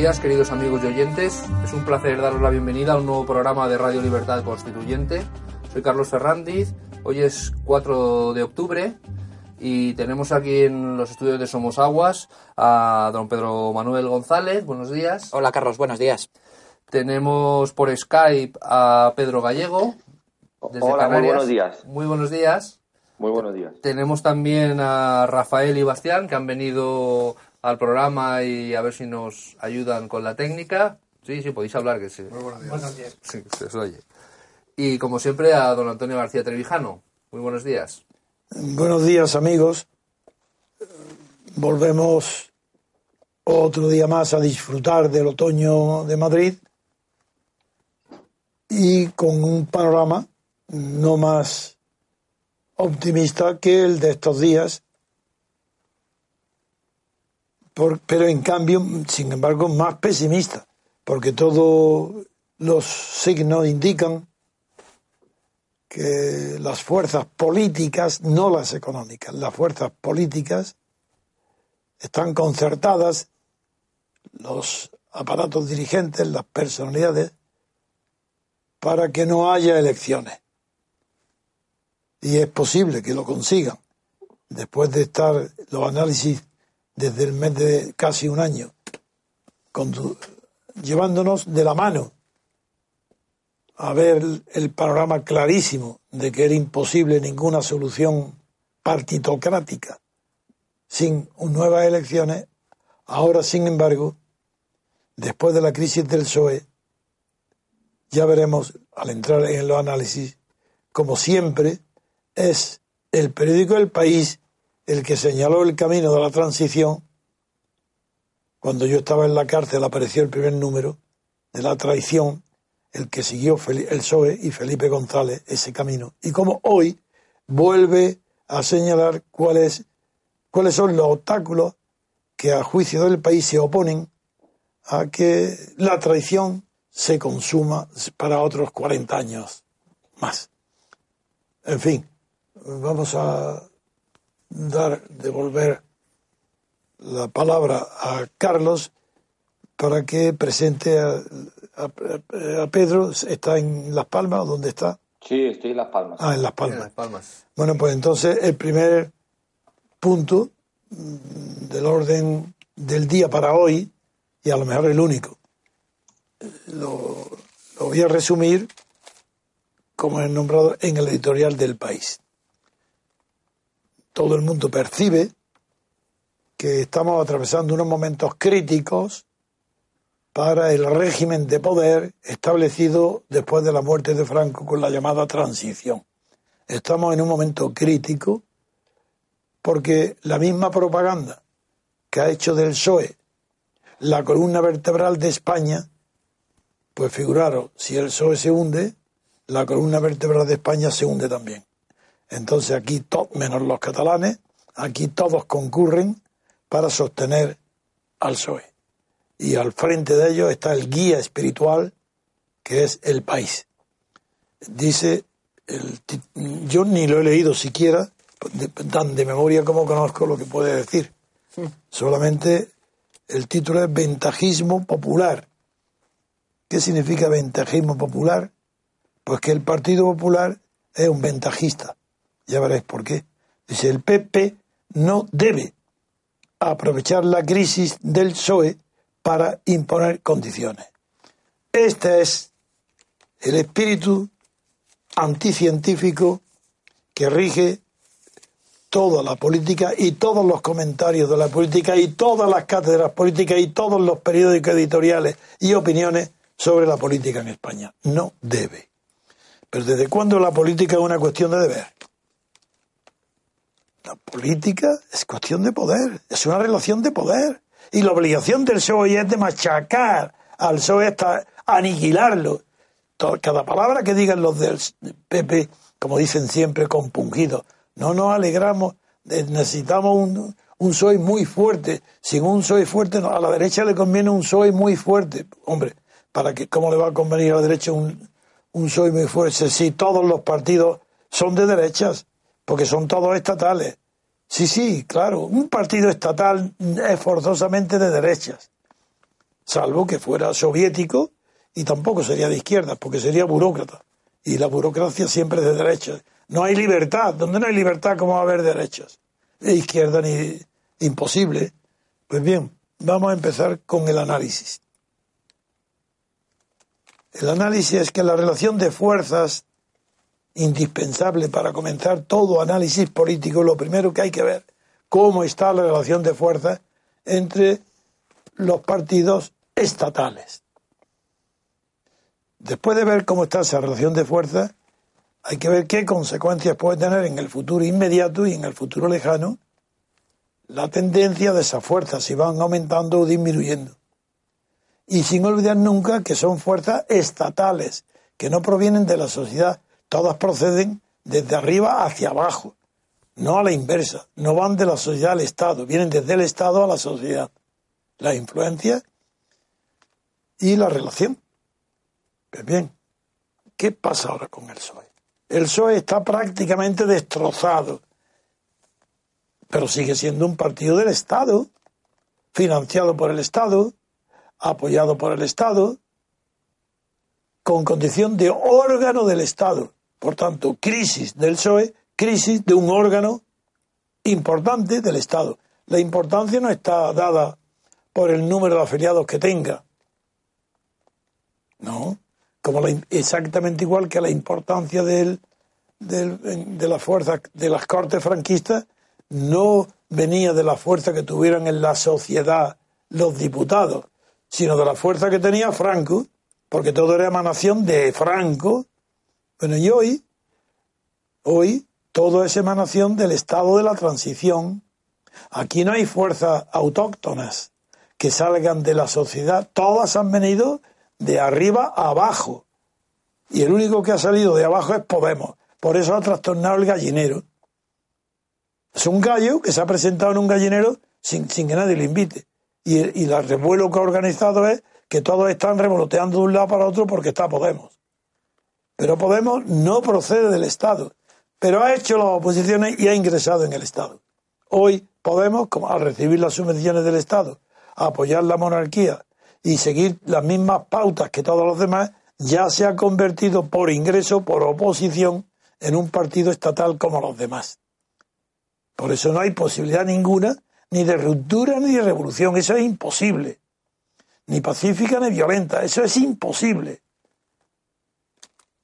buenos días, queridos amigos y oyentes. Es un placer daros la bienvenida a un nuevo programa de Radio Libertad Constituyente. Soy Carlos Ferrandiz. Hoy es 4 de octubre y tenemos aquí en los estudios de Somos Aguas a don Pedro Manuel González. Buenos días. Hola, Carlos. Buenos días. Tenemos por Skype a Pedro Gallego. Desde Hola, muy buenos días. Muy buenos días. Muy buenos días. Tenemos también a Rafael y Bastián que han venido al programa y a ver si nos ayudan con la técnica. Sí, sí, podéis hablar, que sí. Muy buenos días. Sí, se os oye. Y como siempre a don Antonio García Trevijano. Muy buenos días. Buenos días, amigos. Volvemos otro día más a disfrutar del otoño de Madrid y con un panorama no más optimista que el de estos días, pero en cambio, sin embargo, más pesimista, porque todos los signos indican que las fuerzas políticas, no las económicas, las fuerzas políticas están concertadas, los aparatos dirigentes, las personalidades, para que no haya elecciones. Y es posible que lo consigan. Después de estar los análisis desde el mes de casi un año, llevándonos de la mano a ver el panorama clarísimo de que era imposible ninguna solución partitocrática sin nuevas elecciones, ahora sin embargo, después de la crisis del PSOE, ya veremos al entrar en los análisis, como siempre, es el periódico El País el que señaló el camino de la transición. Cuando yo estaba en la cárcel apareció el primer número de la traición, el que siguió el PSOE y Felipe González ese camino. Y como hoy vuelve a señalar cuáles, cuáles son los obstáculos que a juicio del país se oponen a que la traición se consuma para otros 40 años más. En fin, vamos a dar, devolver la palabra a Carlos para que presente a, Pedro. ¿Está en Las Palmas? ¿Dónde está? Sí, estoy en Las Palmas. Ah, en Las Palmas. Bueno, pues entonces el primer punto del orden del día para hoy, y a lo mejor el único, lo, voy a resumir como he nombrado en el editorial del país. Todo el mundo percibe que estamos atravesando unos momentos críticos para el régimen de poder establecido después de la muerte de Franco con la llamada transición. Estamos en un momento crítico porque la misma propaganda que ha hecho del PSOE la columna vertebral de España pues figuraros, si el PSOE se hunde, la columna vertebral de España se hunde también. Entonces aquí, menos los catalanes, aquí todos concurren para sostener al PSOE. Y al frente de ellos está el guía espiritual, que es el país. Dice, el, yo ni lo he leído siquiera, tan de memoria como conozco lo que puede decir. Solamente el título es Ventajismo Popular. ¿Qué significa ventajismo popular? Pues que el Partido Popular es un ventajista. Ya veréis por qué. Dice, el PP no debe aprovechar la crisis del PSOE para imponer condiciones. Este es el espíritu anticientífico que rige toda la política y todos los comentarios de la política y todas las cátedras políticas y todos los periódicos editoriales y opiniones sobre la política en España. No debe. Pero ¿desde cuándo la política es una cuestión de deber? La política es cuestión de poder, es una relación de poder. Y la obligación del PSOE es de machacar al PSOE hasta aniquilarlo. Cada palabra que digan los del PP, como dicen siempre, compungidos. No nos alegramos, necesitamos un, un PSOE muy fuerte. Sin un PSOE fuerte, a la derecha le conviene un PSOE muy fuerte. Hombre, para que cómo le va a convenir a la derecha un, un PSOE muy fuerte si todos los partidos son de derechas, porque son todos estatales. Sí, sí, claro, un partido estatal es forzosamente de derechas. salvo que fuera soviético y tampoco sería de izquierda, porque sería burócrata. Y la burocracia siempre es de derecha. No hay libertad. Donde no hay libertad, ¿cómo va a haber derechas? De izquierda ni imposible. Pues bien, vamos a empezar con el análisis. El análisis es que la relación de fuerzas indispensable para comenzar todo análisis político, lo primero que hay que ver cómo está la relación de fuerzas entre los partidos estatales. Después de ver cómo está esa relación de fuerzas, hay que ver qué consecuencias puede tener en el futuro inmediato y en el futuro lejano la tendencia de esas fuerzas, si van aumentando o disminuyendo. Y sin olvidar nunca que son fuerzas estatales, que no provienen de la sociedad, todas proceden desde arriba hacia abajo, no a la inversa, no van de la sociedad al Estado, vienen desde el Estado a la sociedad. La influencia y la relación. Pues bien, ¿qué pasa ahora con el PSOE? El PSOE está prácticamente destrozado, pero sigue siendo un partido del Estado, financiado por el Estado, apoyado por el Estado, con condición de órgano del Estado. Por tanto, crisis del PSOE, crisis de un órgano importante del Estado. La importancia no está dada por el número de afiliados que tenga. No, como exactamente igual que la importancia de la fuerza de las cortes franquistas no venía de la fuerza que tuvieran en la sociedad los diputados, sino de la fuerza que tenía Franco, porque todo era emanación de Franco. Bueno, y hoy, hoy, todo es emanación del estado de la transición. Aquí no hay fuerzas autóctonas que salgan de la sociedad, todas han venido de arriba a abajo. Y el único que ha salido de abajo es Podemos. Por eso ha trastornado el gallinero. Es un gallo que se ha presentado en un gallinero sin, que nadie le invite. Y, y el revuelo que ha organizado es que todos están revoloteando de un lado para otro porque está Podemos. Pero Podemos no procede del Estado, pero ha hecho las oposiciones y ha ingresado en el Estado. Hoy Podemos, al recibir las subvenciones del Estado, apoyar la monarquía y seguir las mismas pautas que todos los demás, ya se ha convertido por ingreso, por oposición, en un partido estatal como los demás. Por eso no hay posibilidad ninguna ni de ruptura ni de revolución. Eso es imposible. Ni pacífica ni violenta. Eso es imposible.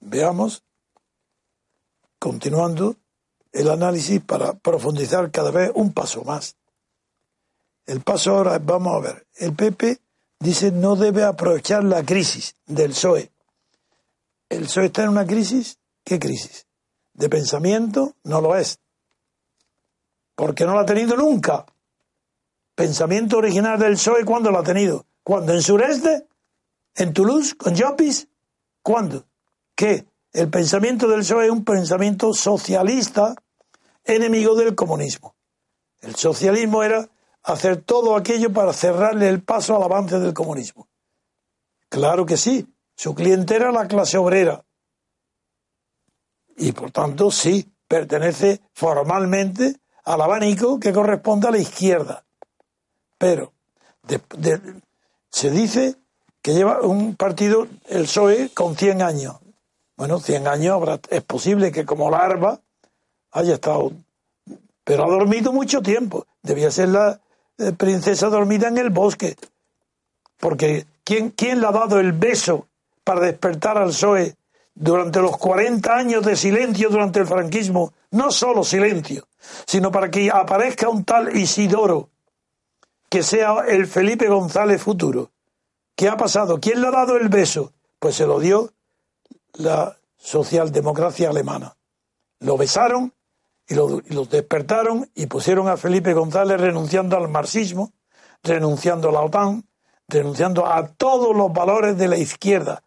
Veamos, continuando el análisis para profundizar cada vez un paso más. El paso ahora, vamos a ver, el PP dice no debe aprovechar la crisis del PSOE. ¿El PSOE está en una crisis? ¿Qué crisis? ¿De pensamiento? No lo es. Porque no lo ha tenido nunca. Pensamiento original del PSOE, ¿cuándo lo ha tenido? ¿Cuándo? ¿En sureste? ¿En Toulouse? ¿Con Llopis? ¿Cuándo? ¿Qué? El pensamiento del PSOE es un pensamiento socialista enemigo del comunismo. El socialismo era hacer todo aquello para cerrarle el paso al avance del comunismo. Claro que sí, su cliente era la clase obrera. Y por tanto, sí, pertenece formalmente al abanico que corresponde a la izquierda. Pero se dice que lleva un partido, el PSOE, con 100 años. Bueno, 100 años es posible que como larva haya estado, pero ha dormido mucho tiempo. Debía ser la, eh, princesa dormida en el bosque. Porque ¿quién, ¿quién le ha dado el beso para despertar al PSOE durante los 40 años de silencio durante el franquismo? No solo silencio, sino para que aparezca un tal Isidoro, que sea el Felipe González futuro. ¿Qué ha pasado? ¿Quién le ha dado el beso? Pues se lo dio la socialdemocracia alemana. Lo besaron y, los despertaron y pusieron a Felipe González renunciando al marxismo, renunciando a la OTAN, renunciando a todos los valores de la izquierda.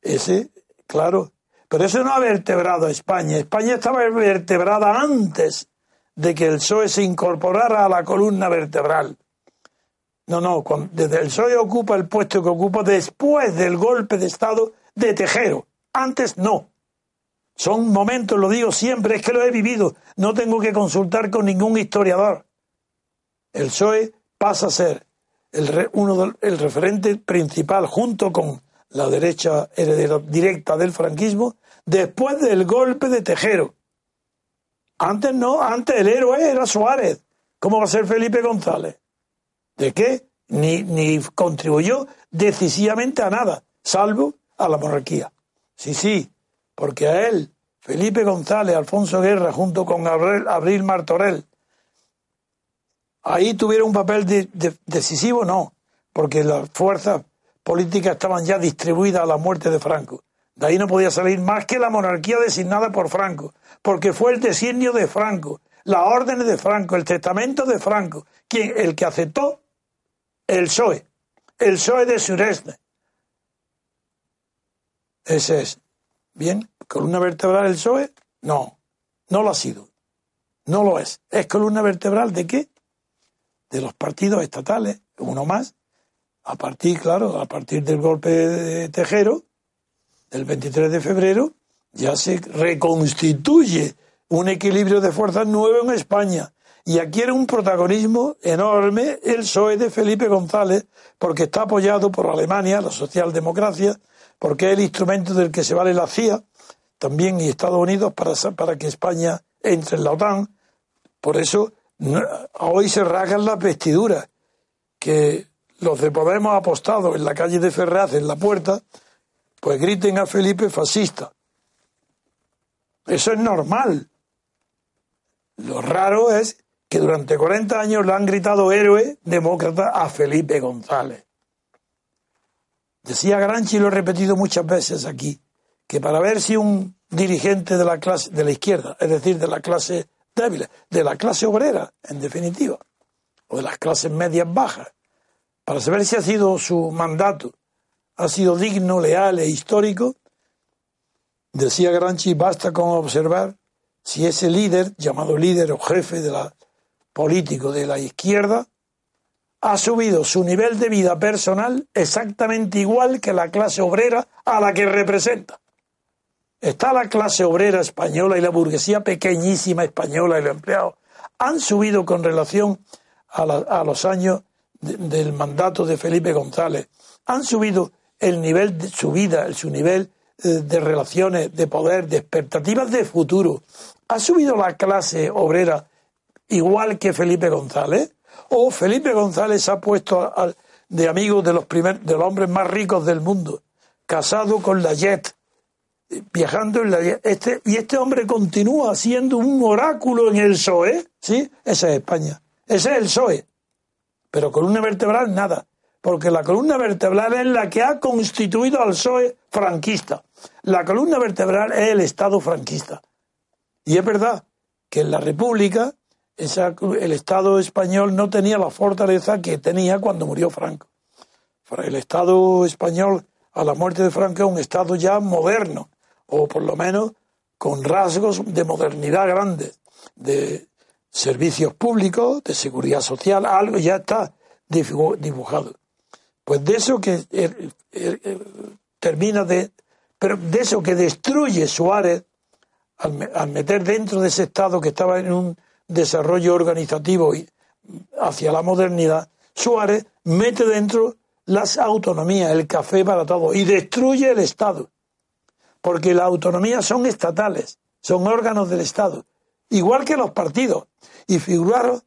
Ese, claro, pero eso no ha vertebrado a España. España estaba vertebrada antes de que el PSOE se incorporara a la columna vertebral. No, no, desde el PSOE ocupa el puesto que ocupa después del golpe de Estado de Tejero. Antes no. Son momentos, lo digo siempre, es que lo he vivido. No tengo que consultar con ningún historiador. El PSOE pasa a ser el, uno el referente principal junto con la derecha heredera directa del franquismo, después del golpe de Tejero. Antes no, antes el héroe era Suárez. ¿Cómo va a ser Felipe González? ¿De qué? Ni, ni contribuyó decisivamente a nada, salvo a la monarquía. Sí, sí, porque a él, Felipe González, Alfonso Guerra, junto con Abril Martorell, ahí tuvieron un papel decisivo, no, porque las fuerzas políticas estaban ya distribuidas a la muerte de Franco. De ahí no podía salir más que la monarquía designada por Franco, porque fue el designio de Franco, las órdenes de Franco, el testamento de Franco, quien, el que aceptó el PSOE, el PSOE de Sureste. Ese es. Bien, columna vertebral el PSOE, no, no lo ha sido. No lo es. ¿Es columna vertebral de qué? De los partidos estatales, uno más. A partir, claro, a partir del golpe de Tejero, del 23 de febrero, ya se reconstituye un equilibrio de fuerzas nuevo en España. Y adquiere un protagonismo enorme el PSOE de Felipe González, porque está apoyado por Alemania, la socialdemocracia, porque es el instrumento del que se vale la CIA, también y Estados Unidos, para, para que España entre en la OTAN. Por eso hoy se rasgan las vestiduras, que los de Podemos apostados en la calle de Ferraz, en la puerta, pues griten a Felipe fascista. Eso es normal. Lo raro es que durante 40 años le han gritado héroe demócrata a Felipe González. Decía Granchi, y lo he repetido muchas veces aquí, que para ver si un dirigente de la clase de la izquierda, es decir, de la clase débil, de la clase obrera, en definitiva, o de las clases medias bajas, para saber si ha sido su mandato ha sido digno, leal e histórico, decía Granchi, basta con observar si ese líder, llamado líder o jefe de la, político de la izquierda, ha subido su nivel de vida personal exactamente igual que la clase obrera a la que representa. Está la clase obrera española y la burguesía pequeñísima española y los empleados. Han subido con relación a, los años del mandato de Felipe González. Han subido el nivel de su vida, su nivel eh, de relaciones, de poder, de expectativas de futuro. ¿Ha subido la clase obrera igual que Felipe González? ¿O Felipe González se ha puesto de amigo de los, primer, de los hombres más ricos del mundo, casado con la Jet, viajando en la Jet? Este, y este hombre continúa siendo un oráculo en el PSOE, ¿sí? Esa es España. Ese es el PSOE. Pero con una vertebral nada porque la columna vertebral es la que ha constituido al PSOE franquista. La columna vertebral es el Estado franquista. Y es verdad que en la República el Estado español no tenía la fortaleza que tenía cuando murió Franco. El Estado español a la muerte de Franco es un Estado ya moderno, o por lo menos con rasgos de modernidad grandes, de servicios públicos, de seguridad social, algo ya está dibujado. Pues de eso que eh, eh, termina de. Pero de eso que destruye Suárez al, meter dentro de ese Estado que estaba en un desarrollo organizativo hacia la modernidad, Suárez mete dentro las autonomías, el café para todo, y destruye el Estado. Porque las autonomías son estatales, son órganos del Estado, igual que los partidos. Y figuraros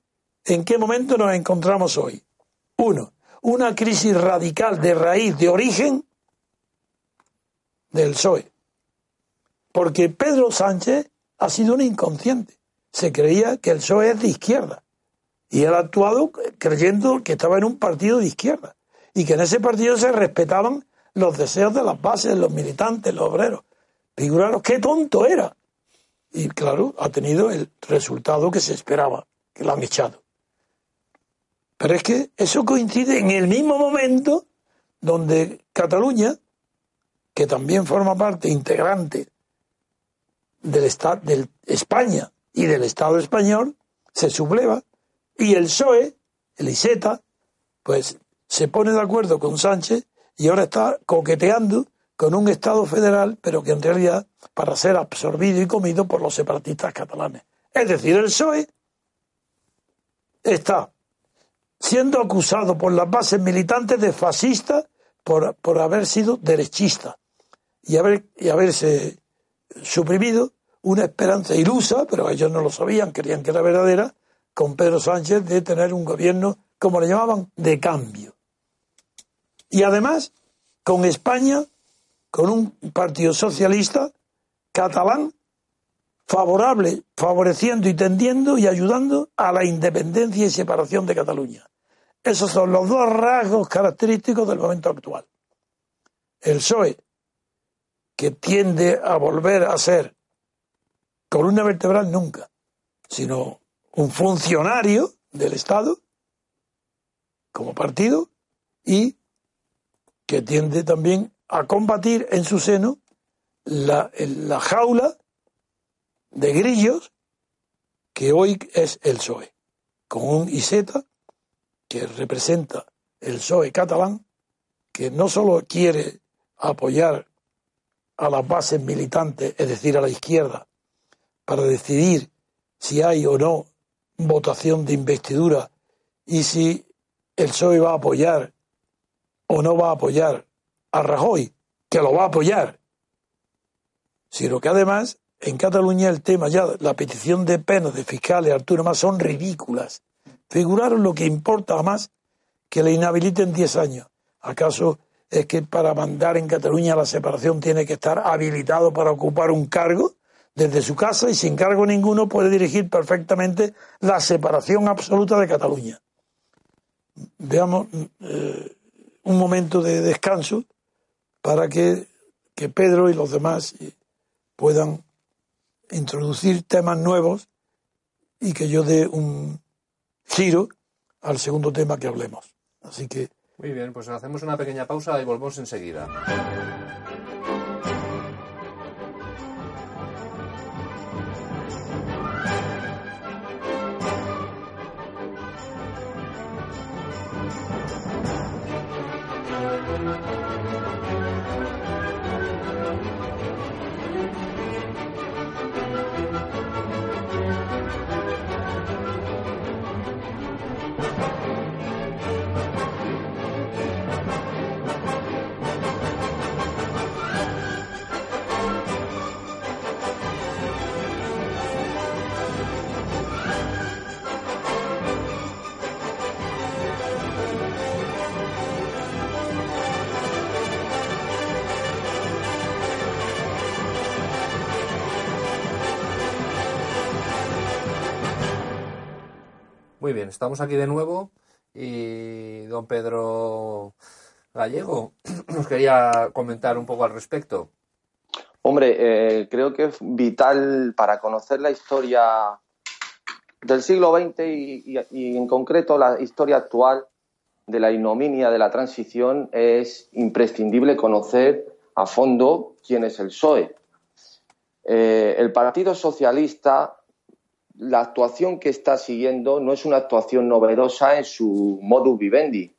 en qué momento nos encontramos hoy. Uno, una crisis radical de raíz, de origen del PSOE. Porque Pedro Sánchez ha sido un inconsciente. Se creía que el PSOE es de izquierda. Y él ha actuado creyendo que estaba en un partido de izquierda. Y que en ese partido se respetaban los deseos de las bases, los militantes, los obreros. Figuraros qué tonto era. Y claro, ha tenido el resultado que se esperaba, que lo han echado. Pero es que eso coincide en el mismo momento donde Cataluña, que también forma parte integrante del Estado de España y del Estado español, se subleva y el PSOE, el ISETA, pues se pone de acuerdo con Sánchez y ahora está coqueteando con un Estado federal, pero que en realidad para ser absorbido y comido por los separatistas catalanes. Es decir, el PSOE está siendo acusado por las bases militantes de fascista por, por haber sido derechista y, haber, y haberse suprimido una esperanza ilusa, pero ellos no lo sabían, querían que era verdadera, con Pedro Sánchez de tener un gobierno, como le llamaban, de cambio. Y además, con España, con un partido socialista catalán favorable, favoreciendo y tendiendo y ayudando a la independencia y separación de Cataluña. Esos son los dos rasgos característicos del momento actual. El PSOE, que tiende a volver a ser columna vertebral nunca, sino un funcionario del Estado como partido y que tiende también a combatir en su seno la, la jaula de grillos que hoy es el PSOE, con un ISETA que representa el PSOE catalán, que no solo quiere apoyar a las bases militantes, es decir, a la izquierda, para decidir si hay o no votación de investidura y si el PSOE va a apoyar o no va a apoyar a Rajoy, que lo va a apoyar, sino que además en Cataluña el tema ya, la petición de penas de fiscales Arturo Más son ridículas. Figuraron lo que importa más que le inhabiliten 10 años. ¿Acaso es que para mandar en Cataluña la separación tiene que estar habilitado para ocupar un cargo? Desde su casa y sin cargo ninguno puede dirigir perfectamente la separación absoluta de Cataluña. Veamos eh, un momento de descanso para que, que Pedro y los demás puedan introducir temas nuevos y que yo dé un giro al segundo tema que hablemos. Así que. Muy bien, pues hacemos una pequeña pausa y volvemos enseguida. thank you Muy bien, estamos aquí de nuevo y don Pedro Gallego nos quería comentar un poco al respecto. Hombre, eh, creo que es vital para conocer la historia del siglo XX y, en concreto la historia actual de la ignominia de la transición, es imprescindible conocer a fondo quién es el PSOE. Eh, el Partido Socialista la actuación que está siguiendo no es una actuación novedosa en su modus vivendi.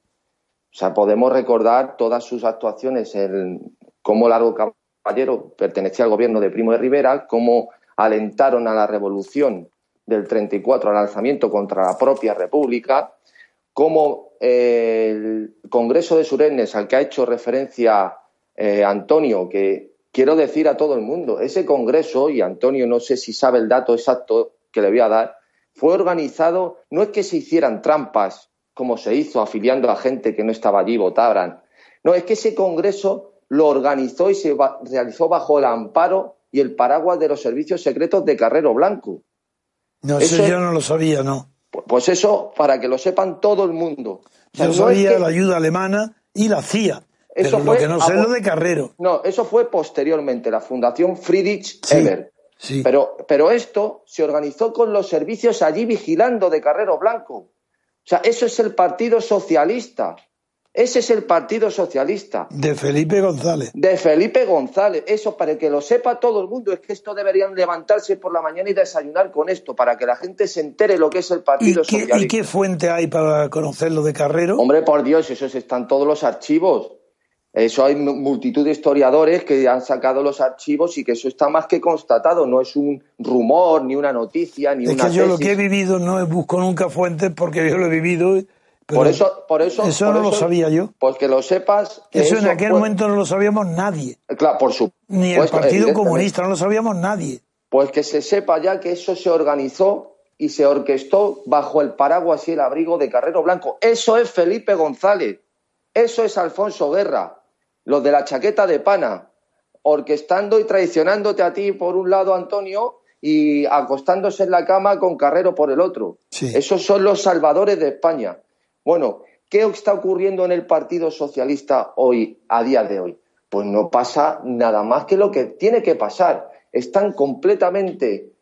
O sea, podemos recordar todas sus actuaciones en cómo Largo Caballero pertenecía al gobierno de Primo de Rivera, cómo alentaron a la revolución del 34 al alzamiento contra la propia República, cómo eh, el Congreso de Surenes, al que ha hecho referencia eh, Antonio, que quiero decir a todo el mundo, ese Congreso, y Antonio no sé si sabe el dato exacto, que le voy a dar, fue organizado, no es que se hicieran trampas como se hizo afiliando a gente que no estaba allí, votaran. No, es que ese congreso lo organizó y se realizó bajo el amparo y el paraguas de los servicios secretos de Carrero Blanco. No, eso, yo no lo sabía, no. Pues eso, para que lo sepan todo el mundo. yo sabía la ayuda alemana y la CIA. Eso pero lo que no sé es lo de Carrero. No, eso fue posteriormente, la Fundación Friedrich Ebert. Pero, pero esto se organizó con los servicios allí vigilando de Carrero Blanco. O sea, eso es el Partido Socialista. Ese es el Partido Socialista. De Felipe González. De Felipe González. Eso para que lo sepa todo el mundo. Es que esto deberían levantarse por la mañana y desayunar con esto, para que la gente se entere lo que es el Partido Socialista. ¿Y qué fuente hay para conocerlo de Carrero? Hombre, por Dios, esos están todos los archivos. Eso hay multitud de historiadores que han sacado los archivos y que eso está más que constatado. No es un rumor, ni una noticia, ni es una. que yo lo que he vivido no busco nunca fuentes porque yo lo he vivido por eso, por eso, eso por no lo sabía yo. Pues que lo sepas. Que eso, en aquel momento no lo sabíamos nadie. Claro, por supuesto. Ni el Partido Comunista, no lo sabíamos nadie. Pues que se sepa ya que eso se organizó y se orquestó bajo el paraguas y el abrigo de Carrero Blanco. Eso es Felipe González. Eso es Alfonso Guerra. Los de la chaqueta de pana. Orquestando y traicionándote a ti por un lado, Antonio, y acostándose en la cama con Carrero por el otro. Esos son los salvadores de España. Bueno, ¿qué está ocurriendo en el Partido Socialista hoy, a día de hoy? Pues no pasa nada más que lo que tiene que pasar. Están completamente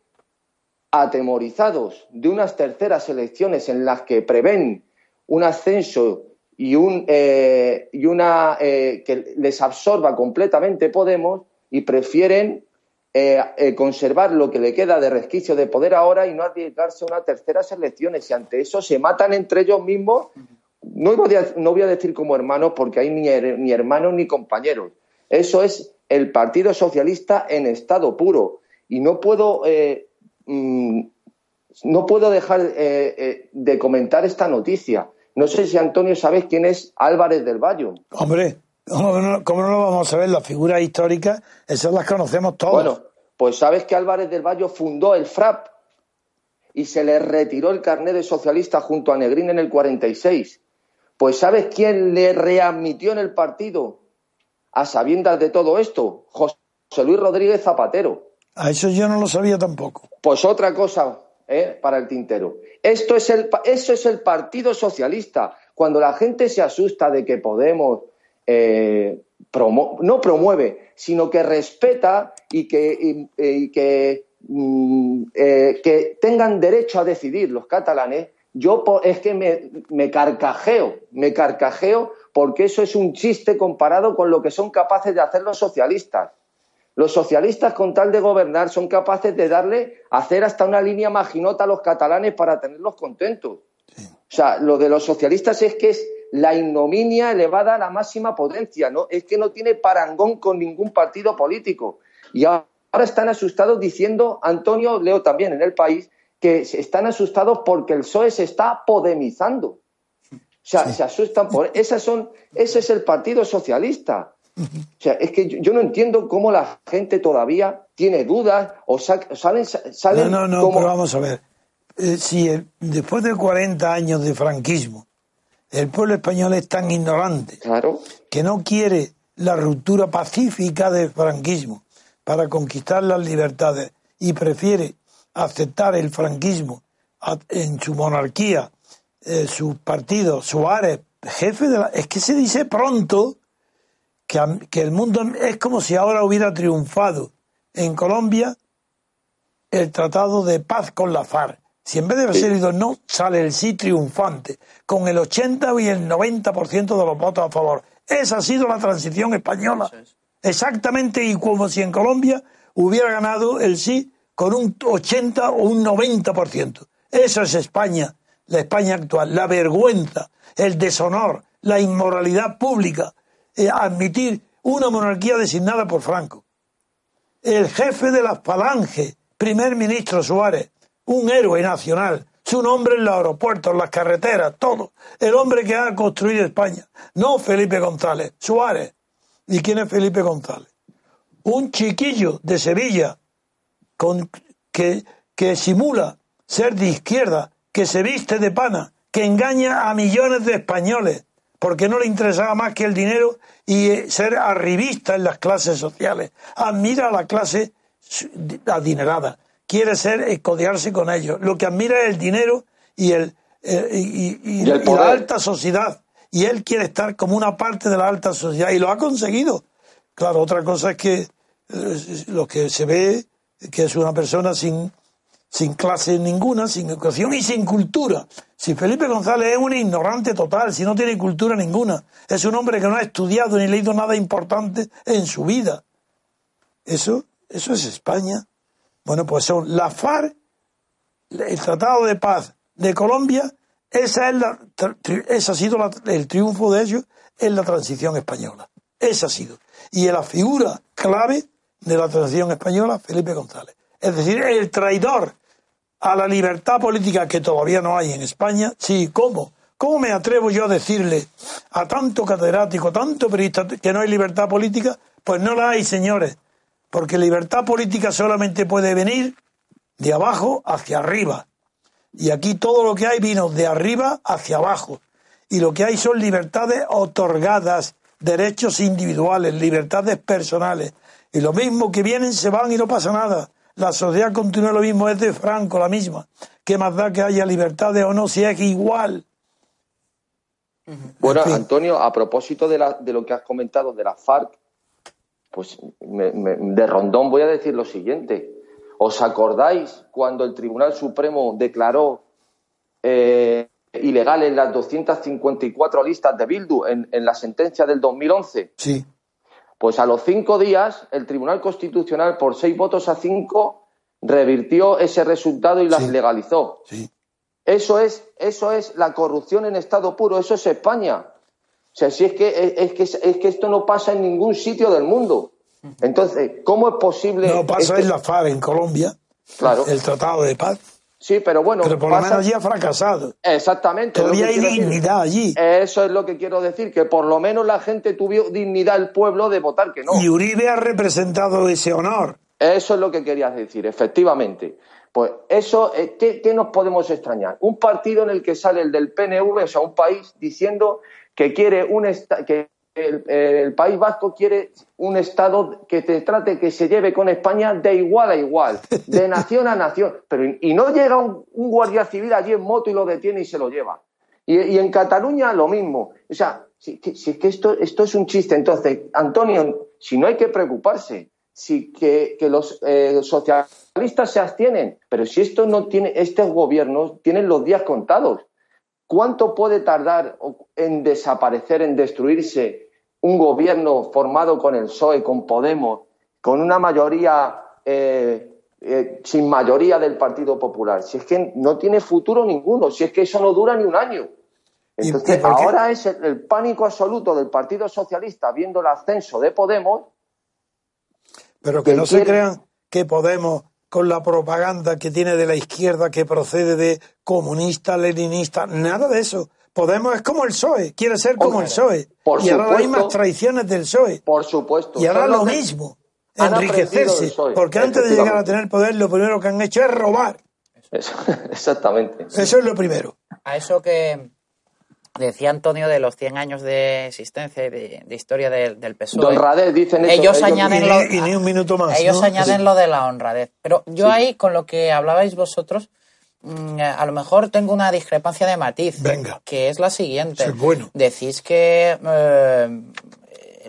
atemorizados de unas terceras elecciones en las que prevén un ascenso y, un, eh, una eh, que les absorba completamente Podemos y prefieren eh, conservar lo que le queda de resquicio de poder ahora y no arriesgarse a unas terceras elecciones. Y ante eso se matan entre ellos mismos. No voy a, no voy a decir como hermanos porque hay ni, hermanos ni compañeros. Eso es el Partido Socialista en estado puro. Y no puedo, eh, mm, no puedo dejar de comentar esta noticia. No sé si Antonio sabes quién es Álvarez del Valle. Hombre, ¿Cómo no, lo vamos a ver? Las figuras históricas, esas las conocemos todos. Bueno, pues sabes que Álvarez del Valle fundó el FRAP y se le retiró el carnet de socialista junto a Negrín en el 46. Pues ¿sabes quién le readmitió en el partido a sabiendas de todo esto? José Luis Rodríguez Zapatero. A eso yo no lo sabía tampoco. Pues otra cosa ¿eh? para el tintero. Esto es el, eso es el Partido Socialista. Cuando la gente se asusta de que Podemos eh, no promueve, sino que respeta y que, que, mm, eh, que, tengan derecho a decidir los catalanes, yo es que me, carcajeo, me carcajeo porque eso es un chiste comparado con lo que son capaces de hacer los socialistas. Los socialistas, con tal de gobernar, son capaces de darle, hacer hasta una línea maginota a los catalanes para tenerlos contentos. O sea, lo de los socialistas es que es la ignominia elevada a la máxima potencia, ¿no? Es que no tiene parangón con ningún partido político. Y ahora están asustados diciendo, Antonio, leo también en el país, que están asustados porque el PSOE se está podemizando. O sea, se asustan por... Esas son, ese es el Partido Socialista. O sea, es que yo, no entiendo cómo la gente todavía tiene dudas o salen... salen no, no, no, pero vamos a ver. Eh, si después de 40 años de franquismo el pueblo español es tan ignorante que no quiere la ruptura pacífica del franquismo para conquistar las libertades y prefiere aceptar el franquismo en su monarquía, eh, su partido, Suárez, jefe de la... Es que se dice pronto que, que el mundo es como si ahora hubiera triunfado en Colombia el tratado de paz con la FARC. Si en vez de haber salido no, sale el sí triunfante, con el 80 y el 90% de los votos a favor. Esa ha sido la transición española. Exactamente, y como si en Colombia hubiera ganado el sí con un 80 o un 90%. Eso es España, la España actual, la vergüenza, el deshonor, la inmoralidad pública, eh, admitir una monarquía designada por Franco. El jefe de la falange, primer ministro Suárez, un héroe nacional, su nombre en los aeropuertos, las carreteras, todo. El hombre que ha construido España. No Felipe González, Suárez. ¿Y quién es Felipe González? Un chiquillo de Sevilla con, que, que simula ser de izquierda, que se viste de pana, que engaña a millones de españoles, porque no le interesaba más que el dinero y eh, ser arribista en las clases sociales. Admira a la clase adinerada quiere ser escodearse con ellos. Lo que admira es el dinero y, el, y, la alta sociedad. Y él quiere estar como una parte de la alta sociedad y lo ha conseguido. Claro, otra cosa es que eh, lo que se ve que es una persona sin, sin clase ninguna, sin educación y sin cultura. Si Felipe González es un ignorante total, si no tiene cultura ninguna, es un hombre que no ha estudiado ni leído nada importante en su vida. Eso, eso es España. Bueno, pues son la FARC, el Tratado de Paz de Colombia, esa es la, ese ha sido el triunfo de ellos en la transición española. Esa ha sido. Y en la figura clave de la transición española, Felipe González. Es decir, el traidor a la libertad política que todavía no hay en España. Sí, ¿cómo? ¿Cómo me atrevo yo a decirle a tanto catedrático, tanto periodista que no hay libertad política? Pues no la hay, señores. Porque libertad política solamente puede venir de abajo hacia arriba. Y aquí todo lo que hay vino de arriba hacia abajo. Y lo que hay son libertades otorgadas, derechos individuales, libertades personales. Y lo mismo que vienen se van y no pasa nada. La sociedad continúa lo mismo, es de Franco la misma. ¿Qué más da que haya libertades o no si es igual? Bueno, Antonio, a propósito de, la, de, lo que has comentado de la FARC, pues de rondón voy a decir lo siguiente. ¿Os acordáis cuando el Tribunal Supremo declaró eh, ilegales las 254 listas de Bildu en, en, la sentencia del 2011? Sí. Pues a los cinco días, el Tribunal Constitucional, por seis votos a cinco, revirtió ese resultado y las Sí. legalizó. Sí. Eso es, eso es la corrupción en estado puro, eso es España. O sea, si es que, es, que, es que esto no pasa en ningún sitio del mundo. Entonces, ¿cómo es posible? No pasa este- en la FARC en Colombia, Claro. el Tratado de Paz. Sí, pero bueno, Pero por lo menos allí ha fracasado. Exactamente. Todavía hay decir. dignidad allí. Eso es lo que quiero decir, que por lo menos la gente tuvo dignidad, el pueblo, de votar que no. Y Uribe ha representado ese honor. Eso es lo que querías decir, efectivamente. Pues eso, eh, ¿qué, qué nos podemos extrañar? Un partido en el que sale el del PNV, o sea, un país diciendo que quiere un que el, el País Vasco quiere un Estado que te trate, que se lleve con España de igual a igual, de nación a nación. Pero y, no llega un, un guardia civil allí en moto y lo detiene y se lo lleva. Y, y en Cataluña lo mismo. O sea, si es que esto, esto es un chiste. Entonces, Antonio, si no hay que preocuparse, si que, que los eh, socialistas se abstienen, pero si esto no tiene, estos gobiernos tienen los días contados. ¿Cuánto puede tardar en desaparecer, en destruirse un gobierno formado con el PSOE, con Podemos, con una mayoría eh, eh, sin mayoría del Partido Popular? Si es que no tiene futuro ninguno, si es que eso no dura ni un año. ¿Y- Entonces, ahora es el, el pánico absoluto del Partido Socialista viendo el ascenso de Podemos. Pero que que no se crean que Podemos, con la propaganda que tiene de la izquierda, que procede de comunista, leninista, nada de eso. Podemos es como el PSOE, quiere ser como el PSOE. por y ahora hay supuesto. más traiciones del PSOE. Por supuesto. Y ahora lo mismo, enriquecerse. PSOE, Porque antes de llegar a tener poder, lo primero que han hecho es robar. Eso- Exactamente. Eso es lo primero. a eso que decía Antonio de los 100 años de existencia y de, de historia del, del PSOE. De honradez, dicen eso. Ellos Y añaden lo, y ni un minuto más. ellos ¿no? añaden Sí. lo de la honradez. Pero yo ahí, con lo que hablabais vosotros, mm, a lo mejor tengo una discrepancia de matiz. Venga. Que es la siguiente. Es bueno. Decís que eh,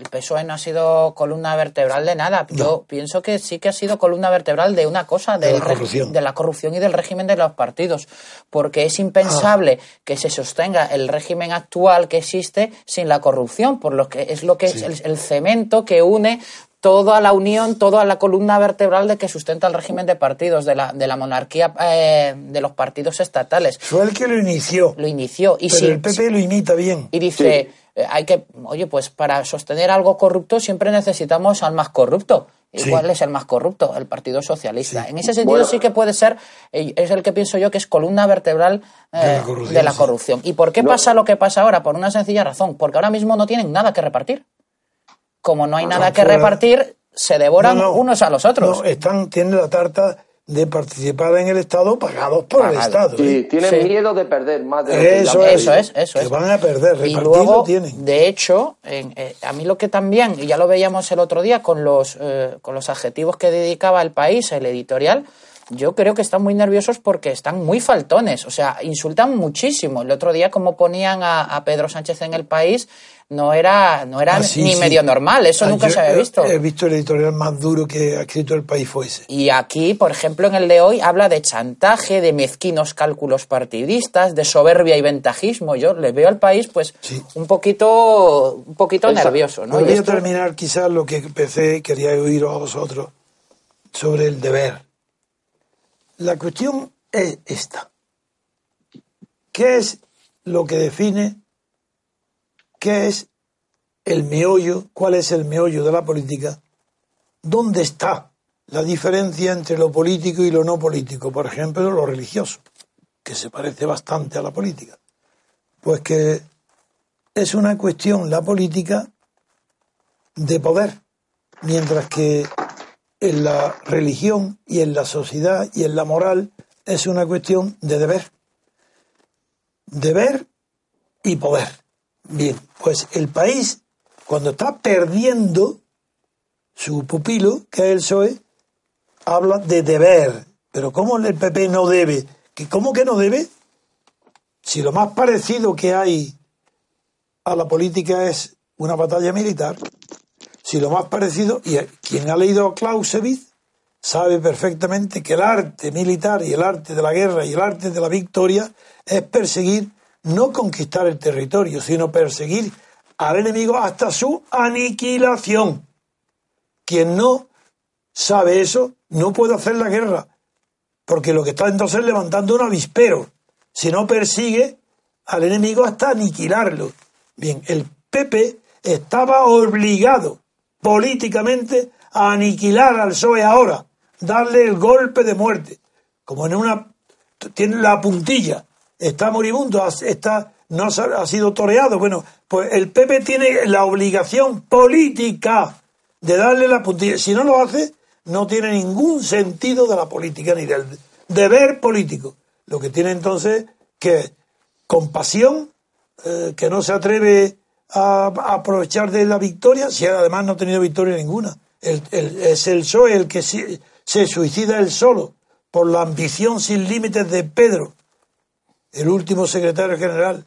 el PSOE no ha sido columna vertebral de nada. Yo pienso que sí que ha sido columna vertebral de una cosa, De la corrupción. de la corrupción y del régimen de los partidos. Porque es impensable Ah. que se sostenga el régimen actual que existe sin la corrupción, por lo que es lo que es el, el cemento que une toda la unión, toda la columna vertebral de que sustenta el régimen de partidos, de la, de la monarquía eh, de los partidos estatales. Fue el que lo inició. Lo inició. Y pero el PP lo imita bien. y dice, hay que, oye, pues para sostener algo corrupto siempre necesitamos al más corrupto. ¿Y Sí. cuál es el más corrupto? El Partido Socialista. En ese sentido Bueno. sí que puede ser, eh, es el que pienso yo que es columna vertebral eh, De la corrupción, de la sí. corrupción. ¿Y por qué No. pasa lo que pasa ahora? Por una sencilla razón. Porque ahora mismo no tienen nada que repartir. Como no hay nada que fuera. repartir, se devoran No, no. unos a los otros. No, están, tienen la tarta de participar en el Estado pagados por el. Estado. Sí, ¿eh? tienen Sí. miedo de perder más de lo que Eso es. Eso es, eso que es. van a perder, Y luego, tienen. de hecho, en- eh, a mí lo que también, y ya lo veíamos el otro día con los, eh, con los adjetivos que dedicaba el país, el editorial, yo creo que están muy nerviosos porque están muy faltones, o sea, insultan muchísimo. El otro día, como ponían a, a Pedro Sánchez en el país, no era, no era Ah, sí, ni sí. medio normal, eso Ah, nunca se había he- visto. He visto el editorial más duro que ha escrito el país fue ese. Y aquí, por ejemplo, en el de hoy habla de chantaje, de mezquinos cálculos partidistas, de soberbia y ventajismo. Yo le veo al país, pues, Sí. un poquito, un poquito Exacto. nervioso, ¿no? Voy a terminar quizás lo que empecé, quería oíros a vosotros, sobre el deber. La cuestión es esta. ¿Qué es lo que define? ¿Qué es el meollo? ¿Cuál es el meollo de la política? ¿Dónde está la diferencia entre lo político y lo no político? Por ejemplo, lo religioso, que se parece bastante a la política. Pues que es una cuestión, la política, de poder, mientras que en la religión y en la sociedad y en la moral es una cuestión de deber. Deber y poder. Bien, pues el país, cuando está perdiendo su pupilo, que es el PSOE, habla de deber. Pero ¿cómo el PP no debe? ¿Cómo que no debe? Si lo más parecido que hay a la política es una batalla militar, si lo más parecido, y quien ha leído Clausewitz sabe perfectamente que el arte militar y el arte de la guerra y el arte de la victoria es perseguir, no conquistar el territorio, sino perseguir al enemigo hasta su aniquilación. Quien no sabe eso no puede hacer la guerra, porque lo que está entonces es levantando un avispero, si no persigue al enemigo hasta aniquilarlo. Bien, el PP estaba obligado políticamente a aniquilar al PSOE ahora, darle el golpe de muerte, como en una tiene la puntilla, está moribundo, está no ha sido toreado. Bueno, pues el PP tiene la obligación política de darle la puntilla. Si no lo hace, no tiene ningún sentido de la política ni del deber político. Lo que tiene entonces que compasión, eh, que no se atreve a, aprovechar de la victoria, si además no ha tenido victoria ninguna. es el PSOE el que se, se suicida él solo por la ambición sin límites de Pedro, el último secretario general.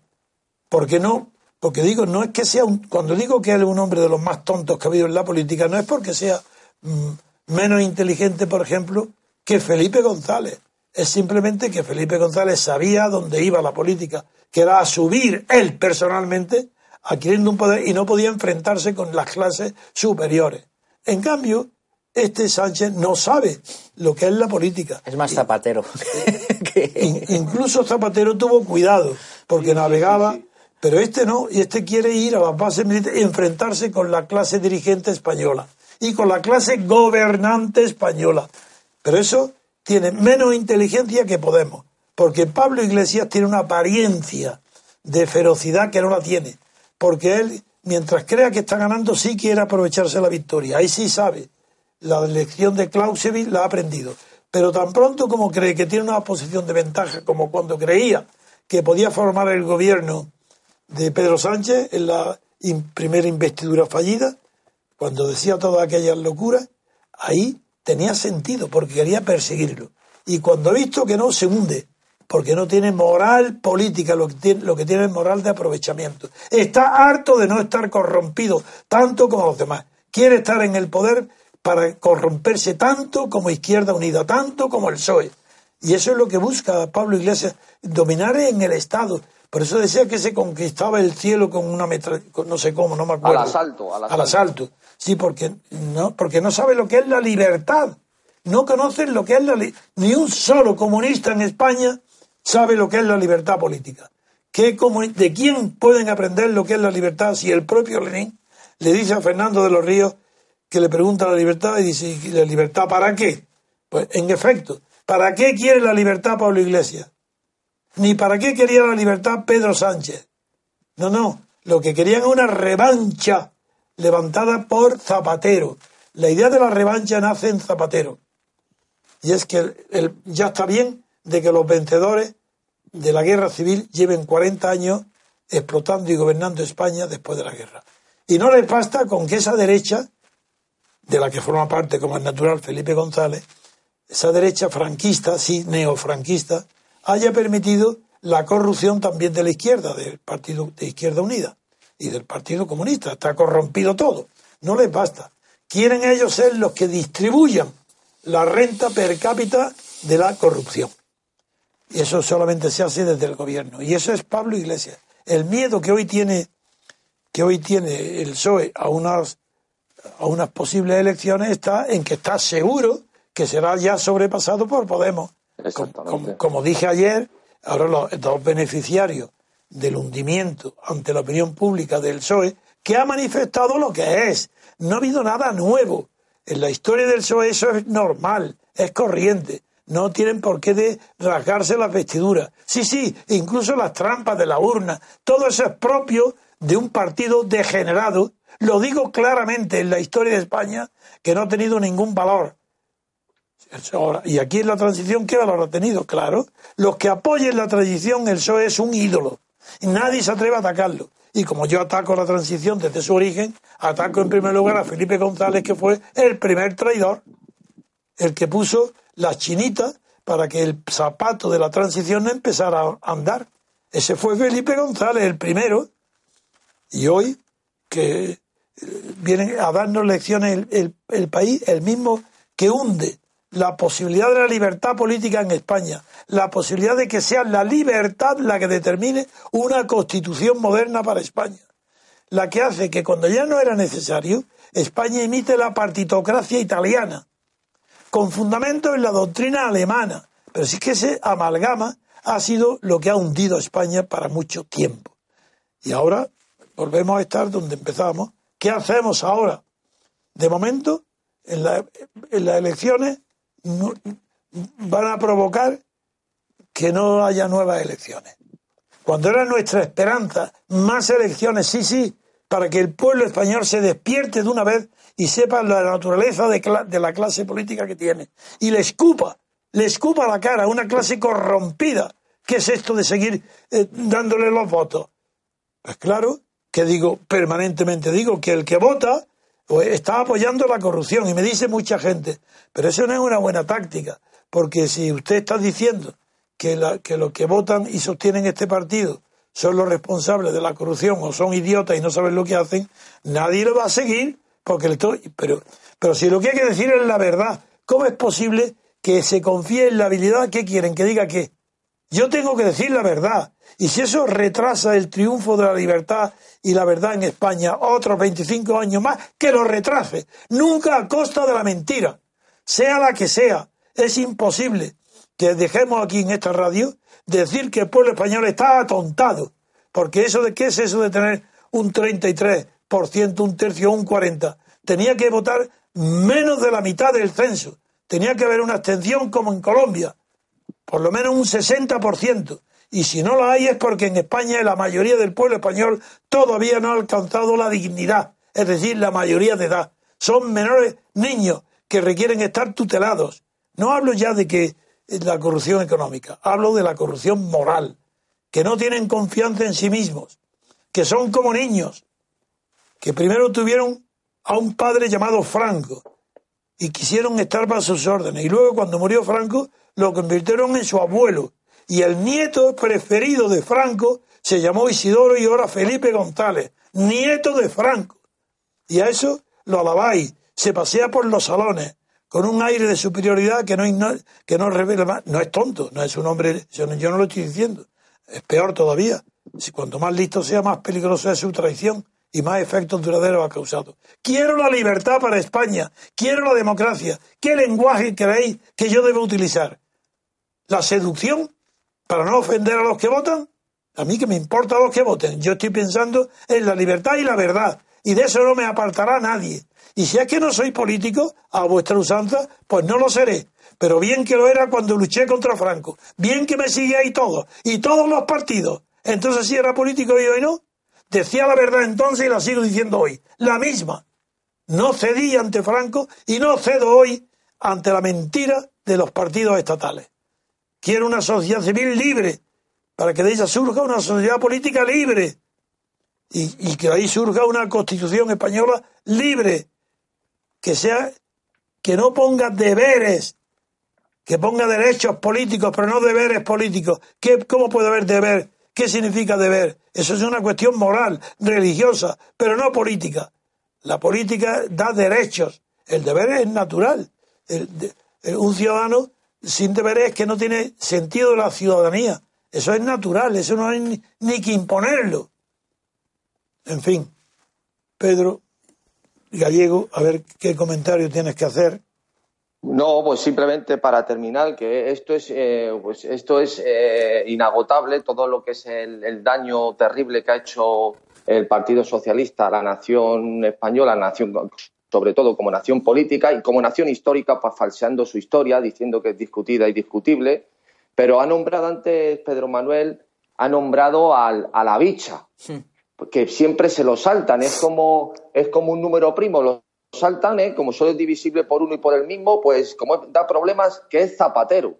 ¿Por qué no? Porque digo, no es que sea un, cuando digo que es un hombre de los más tontos que ha habido en la política, no es porque sea mm, menos inteligente, por ejemplo, que Felipe González. Es simplemente que Felipe González sabía dónde iba la política, que era a subir él personalmente adquiriendo un poder y no podía enfrentarse con las clases superiores. En cambio, este Sánchez no sabe lo que es la política. Es más zapatero. incluso Zapatero tuvo cuidado, porque navegaba, pero este no, y este quiere ir a las bases militares y enfrentarse con la clase dirigente española y con la clase gobernante española. Pero eso tiene menos inteligencia que Podemos, porque Pablo Iglesias tiene una apariencia de ferocidad que no la tiene porque él, mientras crea que está ganando, sí quiere aprovecharse la victoria. Ahí sí sabe. La elección de Clausewitz la ha aprendido. Pero tan pronto como cree que tiene una posición de ventaja, como cuando creía que podía formar el gobierno de Pedro Sánchez en la primera investidura fallida, cuando decía todas aquellas locuras, ahí tenía sentido porque quería perseguirlo. Y cuando ha visto que no, se hunde porque no tiene moral política, lo que tiene, lo que tiene es moral de aprovechamiento. Está harto de no estar corrompido tanto como los demás. Quiere estar en el poder para corromperse tanto como Izquierda Unida, tanto como el PSOE. Y eso es lo que busca Pablo Iglesias, dominar en el Estado. Por eso decía que se conquistaba el cielo con una metra, no sé cómo, no me acuerdo. Al asalto, al asalto. Al asalto. Sí, porque no, porque no sabe lo que es la libertad. No conocen lo que es la ni un solo comunista en España sabe lo que es la libertad política. ¿De quién pueden aprender lo que es la libertad si el propio Lenin le dice a Fernando de los Ríos que le pregunta la libertad y dice, ¿la libertad para qué? Pues en efecto, ¿para qué quiere la libertad Pablo Iglesias? Ni para qué quería la libertad Pedro Sánchez. No, no, lo que querían es una revancha levantada por Zapatero. La idea de la revancha nace en Zapatero. Y es que ya está bien de que los vencedores de la guerra civil lleven 40 años explotando y gobernando España después de la guerra. Y no les basta con que esa derecha, de la que forma parte, como es natural, Felipe González, esa derecha franquista, sí, neofranquista, haya permitido la corrupción también de la izquierda, del Partido de Izquierda Unida y del Partido Comunista. Está corrompido todo. No les basta. Quieren ellos ser los que distribuyan la renta per cápita de la corrupción. Y eso solamente se hace desde el gobierno. Y eso es Pablo Iglesias. El miedo que hoy tiene, que hoy tiene el PSOE a unas, a unas posibles elecciones está en que está seguro que será ya sobrepasado por Podemos. Como, como, dije ayer, ahora los dos beneficiarios del hundimiento ante la opinión pública del PSOE, que ha manifestado lo que es. No ha habido nada nuevo. En la historia del PSOE eso es normal, es corriente. No tienen por qué rasgarse las vestiduras. Sí, sí, incluso las trampas de la urna, todo eso es propio de un partido degenerado. Lo digo claramente en la historia de España, que no ha tenido ningún valor. Y aquí en la transición, ¿qué valor ha tenido? Claro, los que apoyen la transición, el PSOE es un ídolo. Nadie se atreve a atacarlo. Y como yo ataco la transición desde su origen, ataco en primer lugar a Felipe González, que fue el primer traidor, el que puso las chinitas para que el zapato de la transición empezara a andar. Ese fue Felipe González, el primero. Y hoy, que eh, viene a darnos lecciones el, el país, el mismo que hunde la posibilidad de la libertad política en España, la posibilidad de que sea la libertad la que determine una constitución moderna para España, la que hace que cuando ya no era necesario, España imite la partitocracia italiana, con fundamento en la doctrina alemana, pero sí que ese amalgama ha sido lo que ha hundido a España para mucho tiempo. Y ahora volvemos a estar donde empezamos. ¿Qué hacemos ahora? De momento, en, en las elecciones van a provocar que no haya nuevas elecciones. Cuando era nuestra esperanza, más elecciones, sí, sí, para que el pueblo español se despierte de una vez y sepa la naturaleza de, la clase política que tiene. Y le escupa, le escupa la cara una clase corrompida. ¿Qué es esto de seguir eh, dándole los votos? Pues claro que digo, permanentemente digo, que el que vota pues está apoyando la corrupción y me dice mucha gente, pero eso no es una buena táctica, porque si usted está diciendo que, la, que los que votan y sostienen este partido son los responsables de la corrupción o son idiotas y no saben lo que hacen, nadie lo va a seguir porque le estoy, pero, pero si lo que hay que decir es la verdad, ¿cómo es posible que se confíe en la habilidad que quieren que diga qué? Yo tengo que decir la verdad. Y si eso retrasa el triunfo de la libertad y la verdad en España otros 25 años más, que lo retrase. Nunca a costa de la mentira. Sea la que sea. Es imposible que dejemos aquí en esta radio decir que el pueblo español está atontado. Porque eso de qué es eso de tener un 33%, un tercio, un 40%. Tenía que votar menos de la mitad del censo. Tenía que haber una abstención como en Colombia por lo menos un 60%. Y si no la hay es porque en España la mayoría del pueblo español todavía no ha alcanzado la dignidad, es decir, la mayoría de edad. Son menores niños que requieren estar tutelados. No hablo ya de que la corrupción económica, hablo de la corrupción moral, que no tienen confianza en sí mismos, que son como niños, que primero tuvieron a un padre llamado Franco y quisieron estar bajo sus órdenes. Y luego cuando murió Franco lo convirtieron en su abuelo. Y el nieto preferido de Franco se llamó Isidoro y ahora Felipe González, nieto de Franco. Y a eso lo alabáis. Se pasea por los salones con un aire de superioridad que no, que no revela más. No es tonto, no es un hombre, yo no, lo estoy diciendo. Es peor todavía. Si cuanto más listo sea, más peligrosa es su traición y más efectos duraderos ha causado. Quiero la libertad para España, quiero la democracia. ¿Qué lenguaje creéis que yo debo utilizar? la seducción para no ofender a los que votan. A mí que me importa a los que voten. Yo estoy pensando en la libertad y la verdad. Y de eso no me apartará nadie. Y si es que no soy político, a vuestra usanza, pues no lo seré. Pero bien que lo era cuando luché contra Franco. Bien que me sigue ahí todo. Y todos los partidos. Entonces si era político y hoy no. Decía la verdad entonces y la sigo diciendo hoy. La misma. No cedí ante Franco y no cedo hoy ante la mentira de los partidos estatales. Quiero una sociedad civil libre, para que de ella surja una sociedad política libre y, que ahí surja una constitución española libre, que sea, que no ponga deberes, que ponga derechos políticos, pero no deberes políticos. ¿Qué, ¿Cómo puede haber deber? ¿Qué significa deber? Eso es una cuestión moral, religiosa, pero no política. La política da derechos. El deber es natural. un ciudadano sin deberes que no tiene sentido la ciudadanía. Eso es natural, eso no hay ni, que imponerlo. En fin, Pedro Gallego, a ver qué comentario tienes que hacer. No, pues simplemente para terminar, que esto es, eh, pues esto es eh, inagotable, todo lo que es el, daño terrible que ha hecho el Partido Socialista a la nación española, la nación sobre todo como nación política y como nación histórica, pues falseando su historia, diciendo que es discutida y discutible. Pero ha nombrado antes Pedro Manuel, ha nombrado al, a la bicha, que siempre se lo saltan, es como, es como un número primo, lo saltan, ¿eh? como solo es divisible por uno y por el mismo, pues como da problemas, que es Zapatero.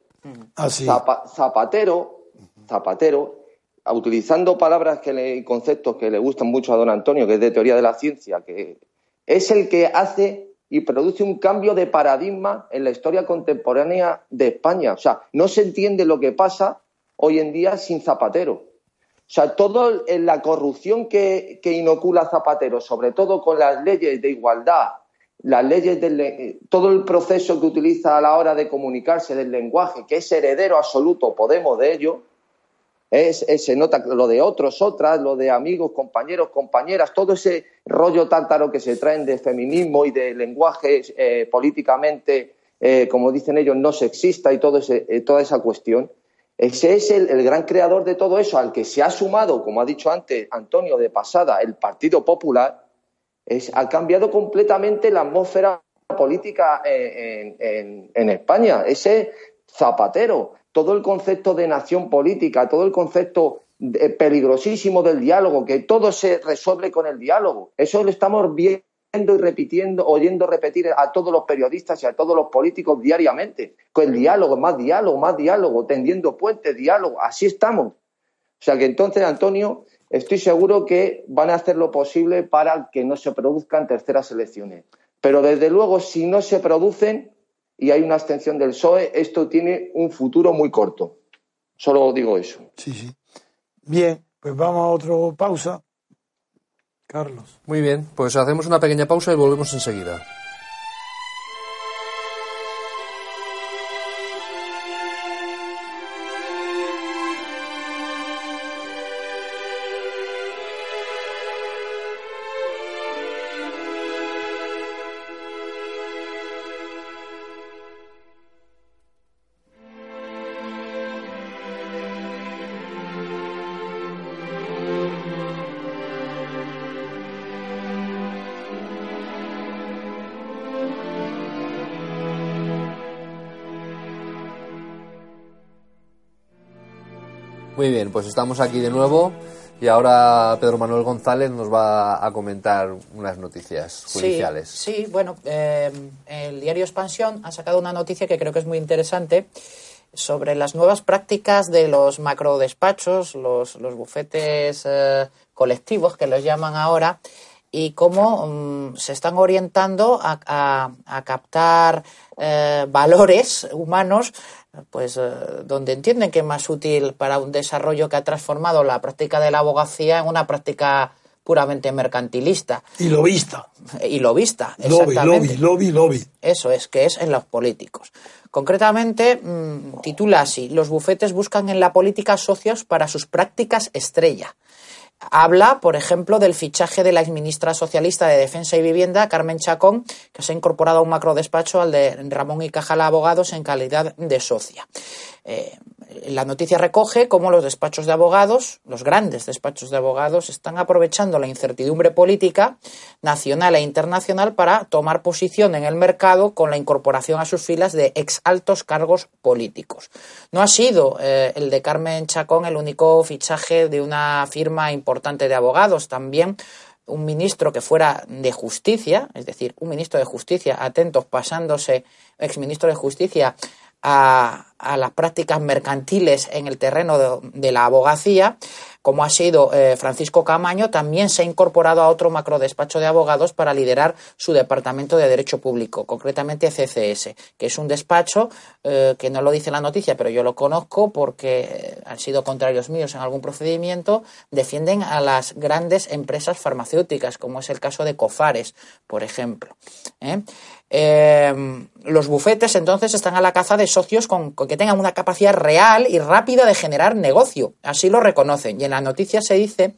Así. Zapatero, Zapatero, utilizando palabras que le, y conceptos que le gustan mucho a don Antonio, que es de teoría de la ciencia, que es el que hace y produce un cambio de paradigma en la historia contemporánea de España. O sea, no se entiende lo que pasa hoy en día sin Zapatero. O sea, toda la corrupción que, inocula Zapatero, sobre todo con las leyes de igualdad, las leyes del todo el proceso que utiliza a la hora de comunicarse del lenguaje, que es heredero absoluto, Podemos de ello, es, se nota lo de otros, otras, lo de amigos, compañeros, compañeras, todo ese rollo tártaro que se traen de feminismo y de lenguaje eh, políticamente, eh, como dicen ellos, no sexista y todo ese, eh, toda esa cuestión. Ese es el, gran creador de todo eso, al que se ha sumado, como ha dicho antes Antonio de pasada, el Partido Popular, es, ha cambiado completamente la atmósfera política en, en, España. Ese Zapatero, todo el concepto de nación política, todo el concepto de, peligrosísimo del diálogo, que todo se resuelve con el diálogo. Eso lo estamos viendo y repitiendo, oyendo repetir a todos los periodistas y a todos los políticos diariamente. Con el diálogo, más diálogo, más diálogo, tendiendo puentes, diálogo. Así estamos. O sea que entonces, Antonio, estoy seguro que van a hacer lo posible para que no se produzcan terceras elecciones. Pero desde luego, si no se producen y hay una abstención del PSOE, esto tiene un futuro muy corto. Solo digo eso. Sí, sí. Bien, pues vamos a otra pausa. Carlos. Muy bien, pues hacemos una pequeña pausa y volvemos enseguida. Pues estamos aquí de nuevo y ahora Pedro Manuel González nos va a comentar unas noticias judiciales. Sí, sí bueno, eh, el diario Expansión ha sacado una noticia que creo que es muy interesante sobre las nuevas prácticas de los macrodespachos, los, los bufetes eh, colectivos que los llaman ahora, y cómo um, se están orientando a, a, a captar eh, valores humanos pues eh, donde entienden que es más útil para un desarrollo que ha transformado la práctica de la abogacía en una práctica puramente mercantilista. Y lobista. Y lobista, lobby, exactamente. Lobby, lobby, lobby. Eso es, que es en los políticos. Concretamente, mmm, titula así, los bufetes buscan en la política socios para sus prácticas estrella. Habla, por ejemplo, del fichaje de la exministra socialista de Defensa y Vivienda, Carmen Chacón, que se ha incorporado a un macrodespacho al de Ramón y Cajala Abogados en calidad de socia. Eh, la noticia recoge cómo los despachos de abogados, los grandes despachos de abogados, están aprovechando la incertidumbre política nacional e internacional para tomar posición en el mercado con la incorporación a sus filas de ex altos cargos políticos. No ha sido eh, el de Carmen Chacón el único fichaje de una firma importante de abogados. También un ministro que fuera de justicia, es decir, un ministro de justicia, atentos, pasándose, exministro de justicia, a, a, las prácticas mercantiles en el terreno de, la abogacía, como ha sido eh, Francisco Camaño, también se ha incorporado a otro macrodespacho de abogados para liderar su departamento de Derecho Público, concretamente CCS, que es un despacho eh, que no lo dice la noticia, pero yo lo conozco porque han sido contrarios míos en algún procedimiento, defienden a las grandes empresas farmacéuticas, como es el caso de Cofares, por ejemplo. ¿eh? Eh, los bufetes entonces están a la caza de socios con, que tengan una capacidad real y rápida de generar negocio. Así lo reconocen. Y en la noticia se dice,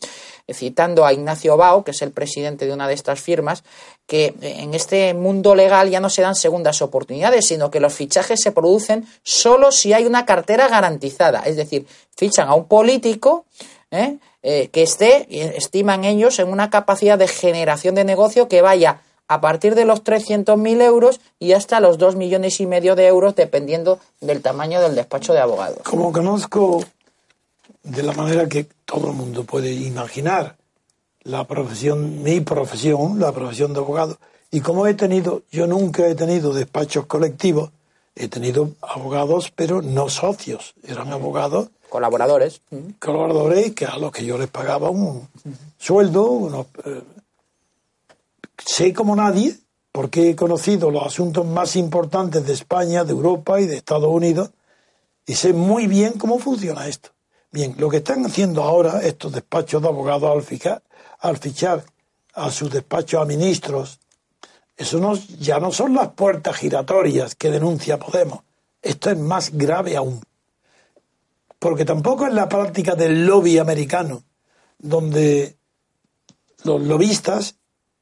citando a Ignacio Bao, que es el presidente de una de estas firmas, que en este mundo legal ya no se dan segundas oportunidades, sino que los fichajes se producen solo si hay una cartera garantizada. Es decir, fichan a un político ¿eh? Eh, que esté, estiman ellos, en una capacidad de generación de negocio que vaya a partir de los 300.000 euros y hasta los 2 millones y medio de euros, dependiendo del tamaño del despacho de abogados. Como conozco de la manera que todo el mundo puede imaginar la profesión, mi profesión, la profesión de abogado, y como he tenido, yo nunca he tenido despachos colectivos, he tenido abogados, pero no socios, eran abogados. Colaboradores. Colaboradores que a los que yo les pagaba un sueldo, unos, eh, sé como nadie, porque he conocido los asuntos más importantes de España, de Europa y de Estados Unidos, y sé muy bien cómo funciona esto. Bien, lo que están haciendo ahora estos despachos de abogados al fichar, al fichar a sus despachos a ministros, eso no, ya no son las puertas giratorias que denuncia Podemos. Esto es más grave aún. Porque tampoco es la práctica del lobby americano, donde los lobistas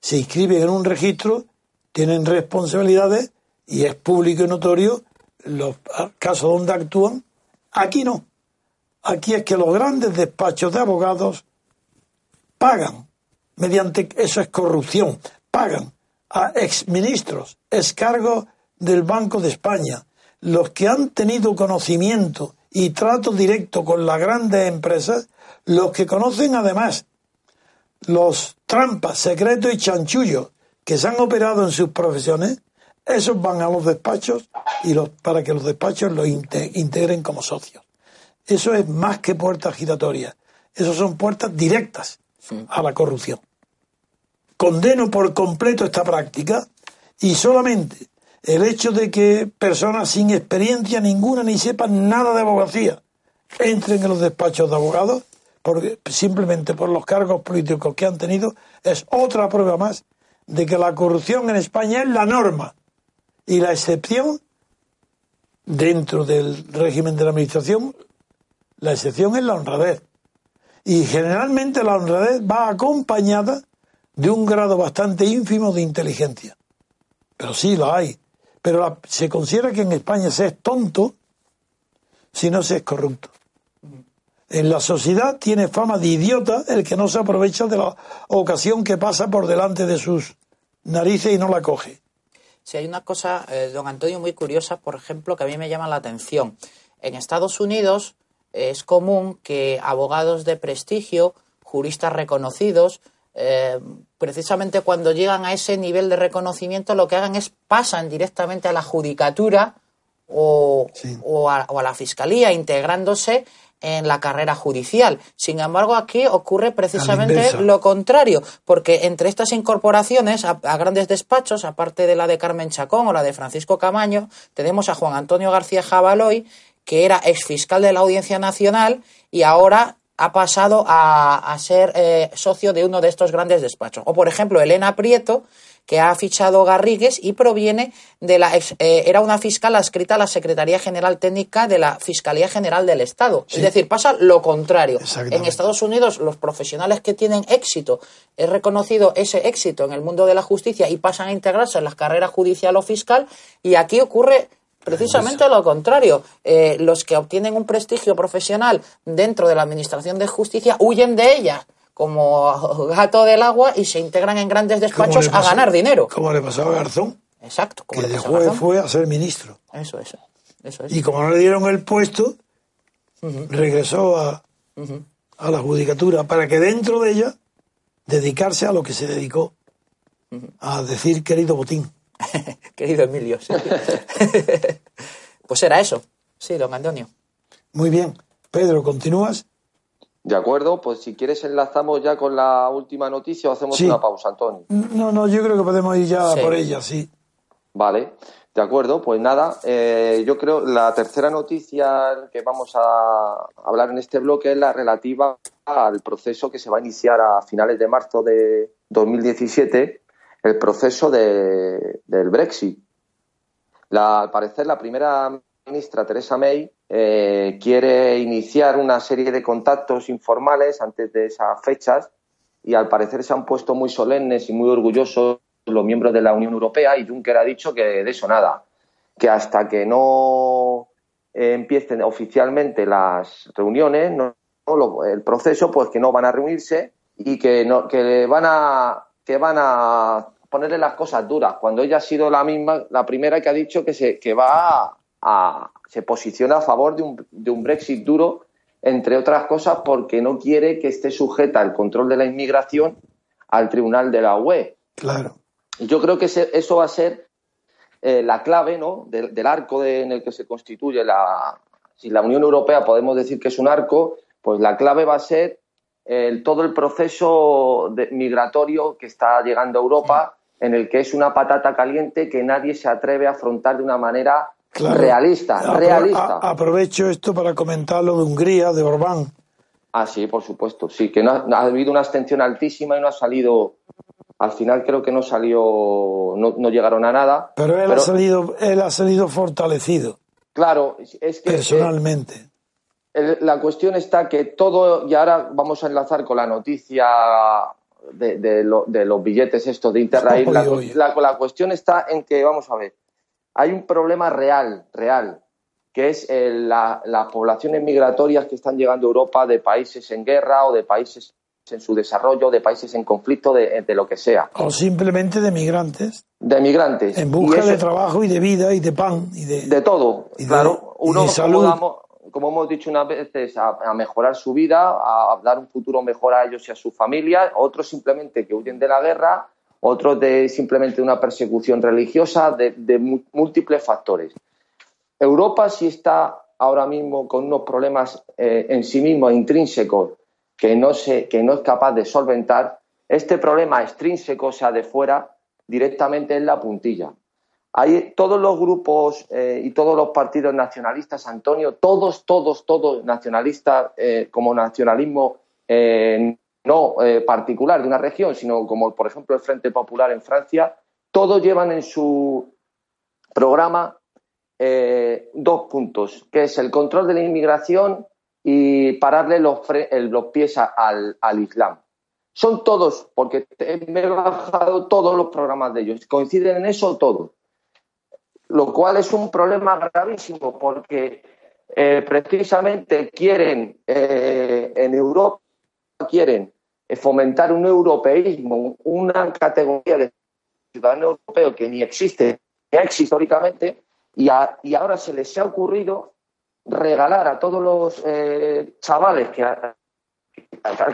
se inscriben en un registro, tienen responsabilidades y es público y notorio los casos donde actúan. Aquí no. Aquí es que los grandes despachos de abogados pagan, mediante, eso es corrupción, pagan a exministros, cargo del Banco de España, los que han tenido conocimiento y trato directo con las grandes empresas, los que conocen además los trampas, secretos y chanchullos que se han operado en sus profesiones, esos van a los despachos y los, para que los despachos los integren como socios. Eso es más que puertas giratorias. Esas son puertas directas a la corrupción. Condeno por completo esta práctica y solamente el hecho de que personas sin experiencia ninguna ni sepan nada de abogacía entren en los despachos de abogados porque simplemente por los cargos políticos que han tenido, es otra prueba más de que la corrupción en España es la norma y la excepción dentro del régimen de la administración, la excepción es la honradez. Y generalmente la honradez va acompañada de un grado bastante ínfimo de inteligencia. Pero sí lo hay. Pero se considera que en España se es tonto si no se es corrupto. En la sociedad tiene fama de idiota el que no se aprovecha de la ocasión que pasa por delante de sus narices y no la coge. Si hay una cosa, eh, don Antonio, muy curiosa, por ejemplo, que a mí me llama la atención. En Estados Unidos es común que abogados de prestigio, juristas reconocidos, eh, precisamente cuando llegan a ese nivel de reconocimiento, lo que hagan es pasan directamente a la judicatura o, o, a, o a la fiscalía, integrándose en la carrera judicial. Sin embargo, aquí ocurre precisamente lo contrario, porque entre estas incorporaciones a, grandes despachos, aparte de la de Carmen Chacón o la de Francisco Camaño, tenemos a Juan Antonio García Jabaloy, que era exfiscal de la Audiencia Nacional y ahora ha pasado a, ser eh, socio de uno de estos grandes despachos. O, por ejemplo, Elena Prieto, que ha fichado Garrigues y proviene de la. Eh, era una fiscal adscrita a la Secretaría General Técnica de la Fiscalía General del Estado. Es decir, pasa lo contrario. En Estados Unidos, los profesionales que tienen éxito, es reconocido ese éxito en el mundo de la justicia y pasan a integrarse en las carreras judicial o fiscal, y aquí ocurre Precisamente lo contrario. Eh, los que obtienen un prestigio profesional dentro de la Administración de Justicia huyen de ella como gato del agua y se integran en grandes despachos a ganar dinero. Como le pasó a Garzón. Exacto. que después fue a ser ministro. Eso, eso. eso Y como no le dieron el puesto, regresó a, a la judicatura para que dentro de ella dedicarse a lo que se dedicó, a decir querido Botín. querido Emilio, sí. pues era eso. Sí, don Antonio. Muy bien. Pedro, ¿continúas? De acuerdo, pues si quieres enlazamos ya con la última noticia o hacemos una pausa, Antonio. No, no, yo creo que podemos ir ya por ella, sí. Vale, de acuerdo, pues nada, eh, yo creo la tercera noticia que vamos a hablar en este bloque es la relativa al proceso que se va a iniciar a finales de marzo de 2017, el proceso de, del Brexit. La, al parecer, la primera ministra Teresa May eh, quiere iniciar una serie de contactos informales antes de esas fechas y al parecer se han puesto muy solemnes y muy orgullosos los miembros de la Unión Europea y Juncker ha dicho que de eso nada, que hasta que no empiecen oficialmente las reuniones, no, el proceso, pues que no van a reunirse y que, no, que van a que van a ponerle las cosas duras, cuando ella ha sido la misma, la primera que ha dicho que se que va a, se posiciona a favor de un, de un Brexit duro, entre otras cosas porque no quiere que esté sujeta el control de la inmigración al tribunal de la UE. Claro. Yo creo que ese- eso va a ser eh, la clave ¿no? del, del arco de- en el que se constituye la. Si la Unión Europea podemos decir que es un arco, pues la clave va a ser el- todo el proceso de- migratorio que está llegando a Europa, en el que es una patata caliente que nadie se atreve a afrontar de una manera Claro. realista. Apro- realista. aprovecho esto para comentar lo de Hungría, de Orbán. Ah, sí, por supuesto. Sí, que no ha, ha habido una abstención altísima y no ha salido. Al final creo que no salió, no, no llegaron a nada. Pero él, ha, salido, él ha salido fortalecido, Claro, es que eh, personalmente. el- la cuestión está que todo, y ahora vamos a enlazar con la noticia de, de lo- de los billetes estos de Interrail. La, Oye, oye. la- la cuestión está en que, vamos a ver, hay un problema real, real, que es eh, la- las poblaciones migratorias que están llegando a Europa de países en guerra o de países en su desarrollo, de países en conflicto, de, de lo que sea, O simplemente de migrantes, de migrantes. en busca eso- de trabajo y de vida y de pan. Y de, de todo, Y de- claro. y Uno, como, salud. damos- como hemos dicho unas veces, a, a mejorar su vida, a, a dar un futuro mejor a ellos y a su familia. Otros simplemente que huyen de la guerra, otros de simplemente una persecución religiosa, de, múltiples factores. Europa sí está ahora mismo con unos problemas eh, en sí mismos intrínsecos que no, se, que no es capaz de solventar. Este problema extrínseco, o sea, de fuera, directamente en la puntilla. Hay todos los grupos eh, y todos los partidos nacionalistas, Antonio, todos, todos, todos nacionalistas eh, como nacionalismo no eh, particular de una región, sino como por ejemplo el Frente Popular en Francia, todos llevan en su programa eh, dos puntos, que es el control de la inmigración y pararle los, el- los pies al, al Islam. Son todos, porque me he bajado todos los programas de ellos, coinciden en eso todos lo cual es un problema gravísimo porque eh, precisamente quieren eh, en Europa quieren eh, fomentar un europeísmo, una categoría de ciudadano europeo que ni existe, ya existe históricamente, y, a- y ahora se les ha ocurrido regalar a todos los eh, chavales que,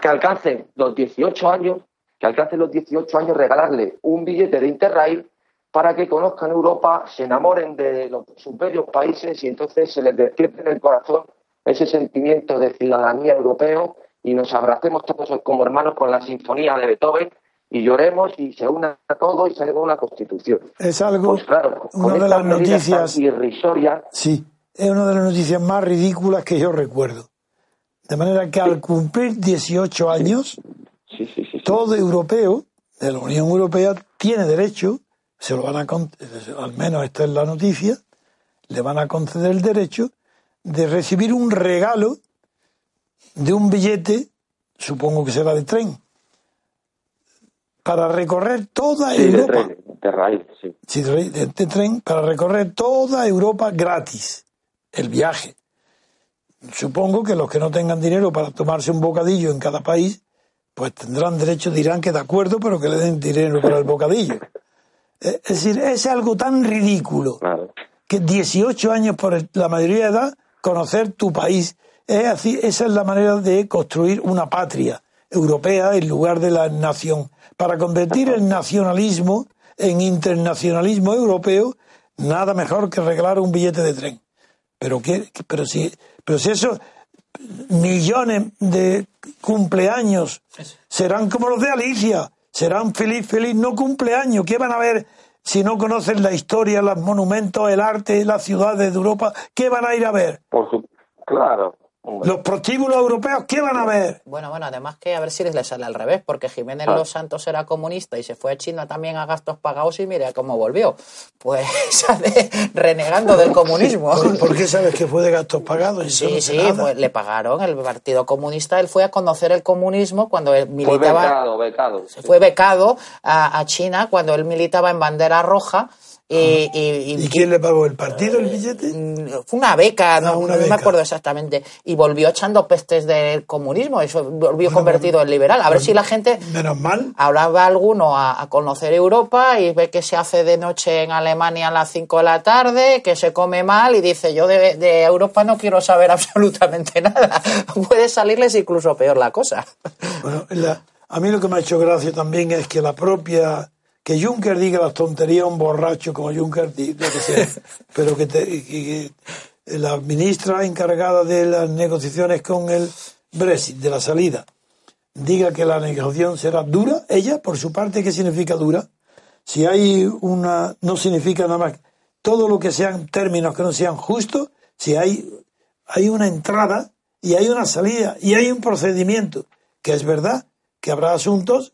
que alcancen los 18 años, que alcancen los 18 años, regalarle un billete de Interrail para que conozcan Europa, se enamoren de los, sus bellos países y entonces se les despierte en el corazón ese sentimiento de ciudadanía europeo y nos abracemos todos como hermanos con la sinfonía de Beethoven y lloremos y se una todo y se haga una constitución. Es algo, Pues claro, una de las noticias, irrisorias, sí, es una de las noticias más ridículas que yo recuerdo. De manera que al cumplir 18 años, sí, sí, todo europeo de la Unión Europea tiene derecho, se lo van a al menos esta es la noticia, le van a conceder el derecho de recibir un regalo de un billete, supongo que será de tren, para recorrer toda Sí, de Europa. tren, de raíz, sí. Sí, de, de- de tren para recorrer toda Europa gratis el viaje. Supongo que los que no tengan dinero para tomarse un bocadillo en cada país, pues tendrán derecho, dirán que de acuerdo, pero que le den dinero para el bocadillo. Es decir, es algo tan ridículo Claro. que 18 años por la mayoría de edad, conocer tu país. Es así, esa es la manera de construir una patria europea en lugar de la nación. Para convertir el nacionalismo en internacionalismo europeo, nada mejor que regalar un billete de tren. Pero, qué, pero, si, pero si esos millones de cumpleaños serán como los de Alicia, serán feliz, feliz, no cumpleaños. ¿Qué van a ver si no conocen la historia, los monumentos, el arte, las ciudades de Europa? ¿Qué van a ir a ver? Por su... Claro. Los prostíbulos europeos, ¿qué van a ver? Bueno, bueno, además que a ver si les sale al revés, porque Jiménez Ah. Los Santos era comunista y se fue a China también a gastos pagados y mira cómo volvió. Pues sale renegando del comunismo. ¿Por, por qué sabes que fue de gastos pagados? Y Sí, no sí, nada. pues le pagaron el Partido Comunista. Él fue a conocer el comunismo cuando él Fue militaba. becado, becado. fue becado a, a China cuando él militaba en bandera roja Y, y- y- ¿Y quién le pagó el partido el billete? Mm, Fue una beca, no, Ah, una no me beca. acuerdo exactamente. Y volvió echando pestes del comunismo, eso volvió convertido en liberal. A ver si la gente Menos mal. Ahora va alguno a, a conocer Europa y ve que se hace de noche en Alemania a las 5 de la tarde, que se come mal y dice yo de, de Europa no quiero saber absolutamente nada. Puede salirles incluso peor la cosa. Bueno, la- a mí lo que me ha hecho gracia también es que la propia. Que Juncker diga las tonterías a un borracho como Juncker, di- lo que sea, pero que, te- que- que la ministra encargada de las negociaciones con el Brexit, de la salida, diga que la negociación será dura, ella, por su parte, ¿qué significa dura? Si hay una, no significa nada más, todo lo que sean términos que no sean justos, si hay, hay una entrada y hay una salida y hay un procedimiento, que es verdad que habrá asuntos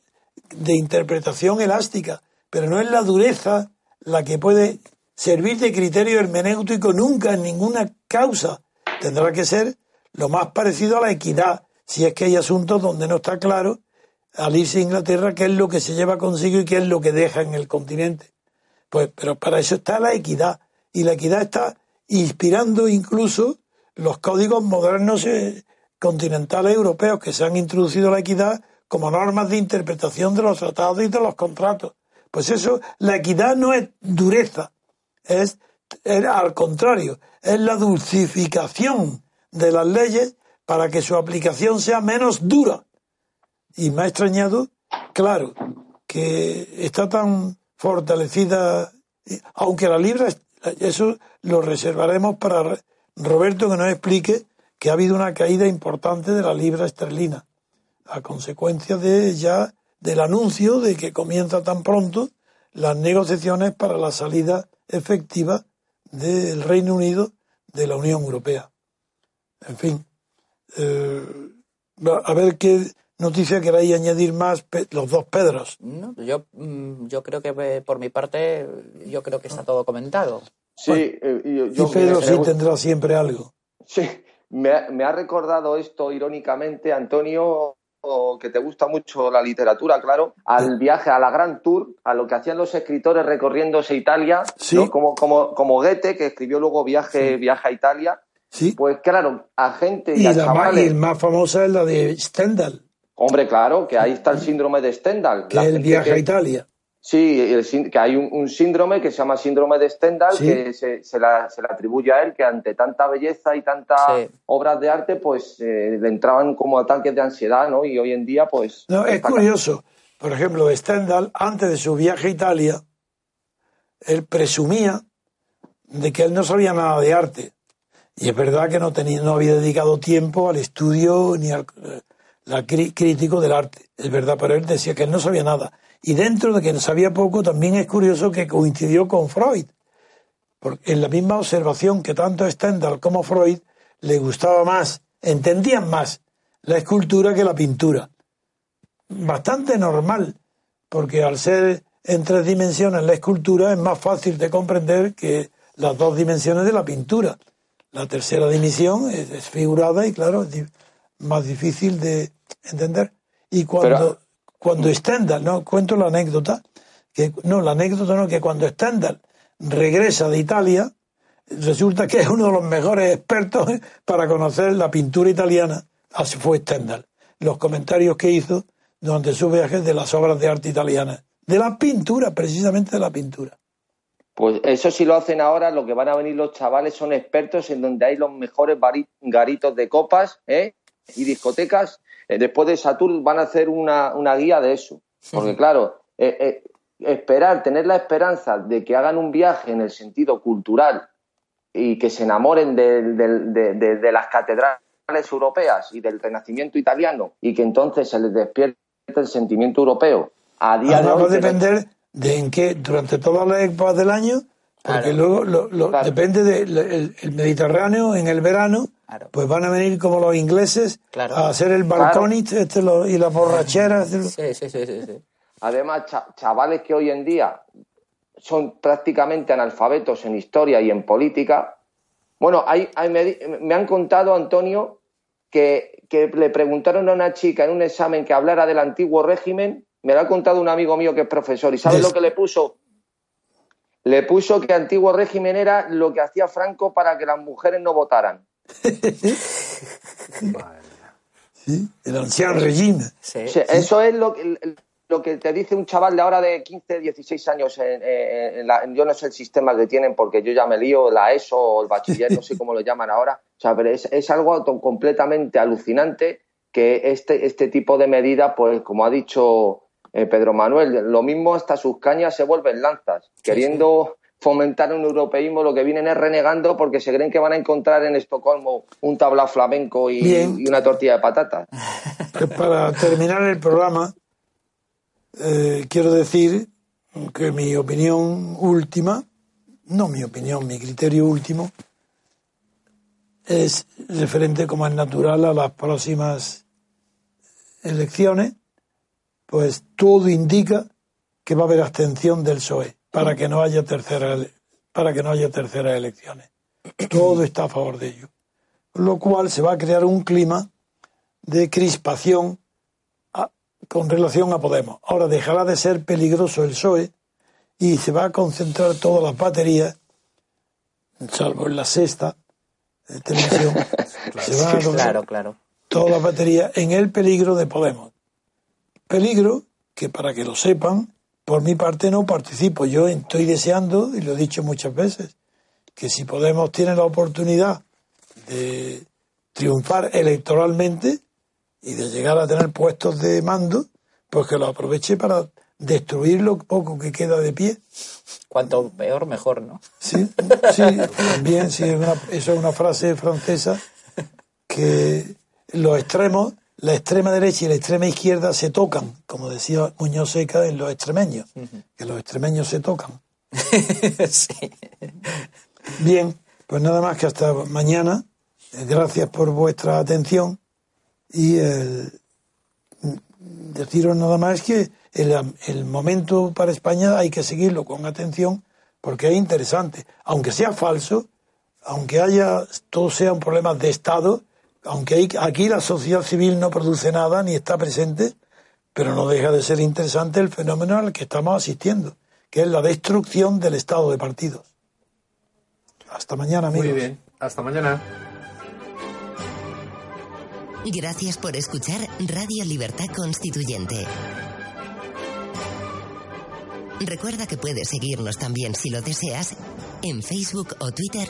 de interpretación elástica, pero no es la dureza la que puede servir de criterio hermenéutico nunca en ninguna causa. Tendrá que ser lo más parecido a la equidad, si es que hay asuntos donde no está claro al irse a Inglaterra qué es lo que se lleva consigo y qué es lo que deja en el continente. Pues, pero para eso está la equidad. Y la equidad está inspirando incluso los códigos modernos eh, continentales europeos que se han introducido la equidad como normas de interpretación de los tratados y de los contratos. Pues eso, la equidad no es dureza, es, al contrario, es la dulcificación de las leyes para que su aplicación sea menos dura. Y me ha extrañado, claro, que está tan fortalecida, aunque la libra, eso lo reservaremos para Roberto que nos explique que ha habido una caída importante de la libra esterlina, a consecuencia de ya del anuncio de que comienza tan pronto las negociaciones para la salida efectiva del Reino Unido de la Unión Europea. En fin, eh, a ver qué noticia queráis añadir más pe- los dos Pedros. No, yo, mm, yo creo que eh, por mi parte, yo creo que está todo comentado. Sí, eh, y yo, Y yo- Pedro sí tendrá siempre algo. Sí, me, ha- me ha recordado esto irónicamente, Antonio, o que te gusta mucho la literatura, claro, al viaje a la Grand Tour, a lo que hacían los escritores recorriéndose Italia, Sí. ¿no? como, como, como Goethe, que escribió luego Viaje, Viaje a Italia. Sí. Pues claro, a gente y, Y a la más, chavales. y el más famosa es la de Stendhal, Hombre, claro, que ahí está el síndrome de Stendhal. que La el viaje que- a Italia. Sí, el que hay un, un síndrome que se llama síndrome de Stendhal, Sí. que se, se la- se le atribuye a él, que ante tanta belleza y tantas Sí. obras de arte, pues eh, le entraban como ataques de ansiedad, ¿no? Y hoy en día, pues... No, es curioso. Por ejemplo, Stendhal, antes de su viaje a Italia, él presumía de que él no sabía nada de arte. Y es verdad que no, tenía, no había dedicado tiempo al estudio ni al eh, la crítico del arte. Es verdad, pero él decía que él no sabía nada. Y dentro de que no sabía poco, también es curioso que coincidió con Freud. Porque en la misma observación que tanto Stendhal como Freud le gustaba más, entendían más la escultura que la pintura bastante normal, porque al ser en tres dimensiones la escultura es más fácil de comprender que las dos dimensiones de la pintura. La tercera dimensión es desfigurada y claro, es más difícil de entender. Y cuando, cuando Stendhal, no, cuento la anécdota, que no, la anécdota no, que cuando Stendhal regresa de Italia, resulta que es uno de los mejores expertos para conocer la pintura italiana. Así fue Stendhal. Los comentarios que hizo durante su viaje de las obras de arte italianas. De la pintura, precisamente de la pintura. Pues eso si lo hacen ahora, lo que van a venir los chavales son expertos en donde hay los mejores garitos de copas ¿eh? y discotecas. Eh, después de Saturn van a hacer una, una guía de eso. Porque claro, eh, eh, esperar, tener la esperanza de que hagan un viaje en el sentido cultural y que se enamoren de, de- de- de- de las catedrales europeas y del renacimiento italiano y que entonces se les despierte el sentimiento europeo. A día de Además va a hoy, depender de en qué, durante todas las épocas del año, porque Claro. luego lo- lo- Claro. depende del el, el Mediterráneo en el verano, Claro. pues van a venir como los ingleses Claro. a hacer el balconit este, lo- y las borracheras. este, Sí, sí, sí, sí. sí. Además, cha- chavales que hoy en día son prácticamente analfabetos en historia y en política. Bueno, hay, hay- me, han contado, Antonio, que, que le preguntaron a una chica en un examen que hablara del antiguo régimen. Me lo ha contado un amigo mío que es profesor. ¿Y sabes lo que le puso? Le puso que antiguo régimen era lo que hacía Franco para que las mujeres no votaran. ¿Sí? El anciano régimen. Sí. Eso es lo que, lo que te dice un chaval de ahora de 15, 16 años. En, en- en la- en- yo no sé el sistema que tienen porque yo ya me lío, la ESO o el bachiller, no sé cómo lo llaman ahora. O sea, pero es, es algo completamente alucinante que este, este tipo de medidas, pues como ha dicho eh, Pedro Manuel, lo mismo hasta sus cañas se vuelven lanzas, queriendo fomentar un europeísmo, lo que vienen es renegando porque se creen que van a encontrar en Estocolmo un tablao flamenco y, una tortilla de patatas. Pues para terminar el programa, eh, quiero decir que mi opinión última, no mi opinión, mi criterio último, es referente como es natural a las próximas elecciones, pues todo indica que va a haber abstención del PSOE para que no haya tercera para que no haya terceras elecciones. Todo está a favor de ello. Lo cual se va a crear un clima de crispación a- con relación a Podemos. Ahora dejará de ser peligroso el PSOE y se va a concentrar todas las baterías, salvo en la sexta de televisión, se van a Claro, claro. todas las baterías en el peligro de Podemos. Peligro que, para que lo sepan, por mi parte no participo. Yo estoy deseando, y lo he dicho muchas veces, que si Podemos tiene la oportunidad de triunfar electoralmente y de llegar a tener puestos de mando, pues que lo aproveche para destruir lo poco que queda de pie. Cuanto peor, mejor, ¿no? Sí, sí, también, sí, es una- eso es una frase francesa que los extremos, la extrema derecha y la extrema izquierda se tocan, como decía Muñoz Seca en los extremeños, que los extremeños se tocan. sí. Bien, pues nada más que hasta mañana. Eh, Gracias por vuestra atención y el- deciros nada más que el, el momento para España hay que seguirlo con atención porque es interesante. Aunque sea falso, aunque haya, todo sean problemas de Estado, aunque hay- aquí la sociedad civil no produce nada ni está presente, pero no deja de ser interesante el fenómeno al que estamos asistiendo, que es la destrucción del Estado de partidos. Hasta mañana, amigos. Muy bien. Hasta mañana. Gracias por escuchar Radio Libertad Constituyente. Recuerda que puedes seguirnos también si lo deseas en Facebook o Twitter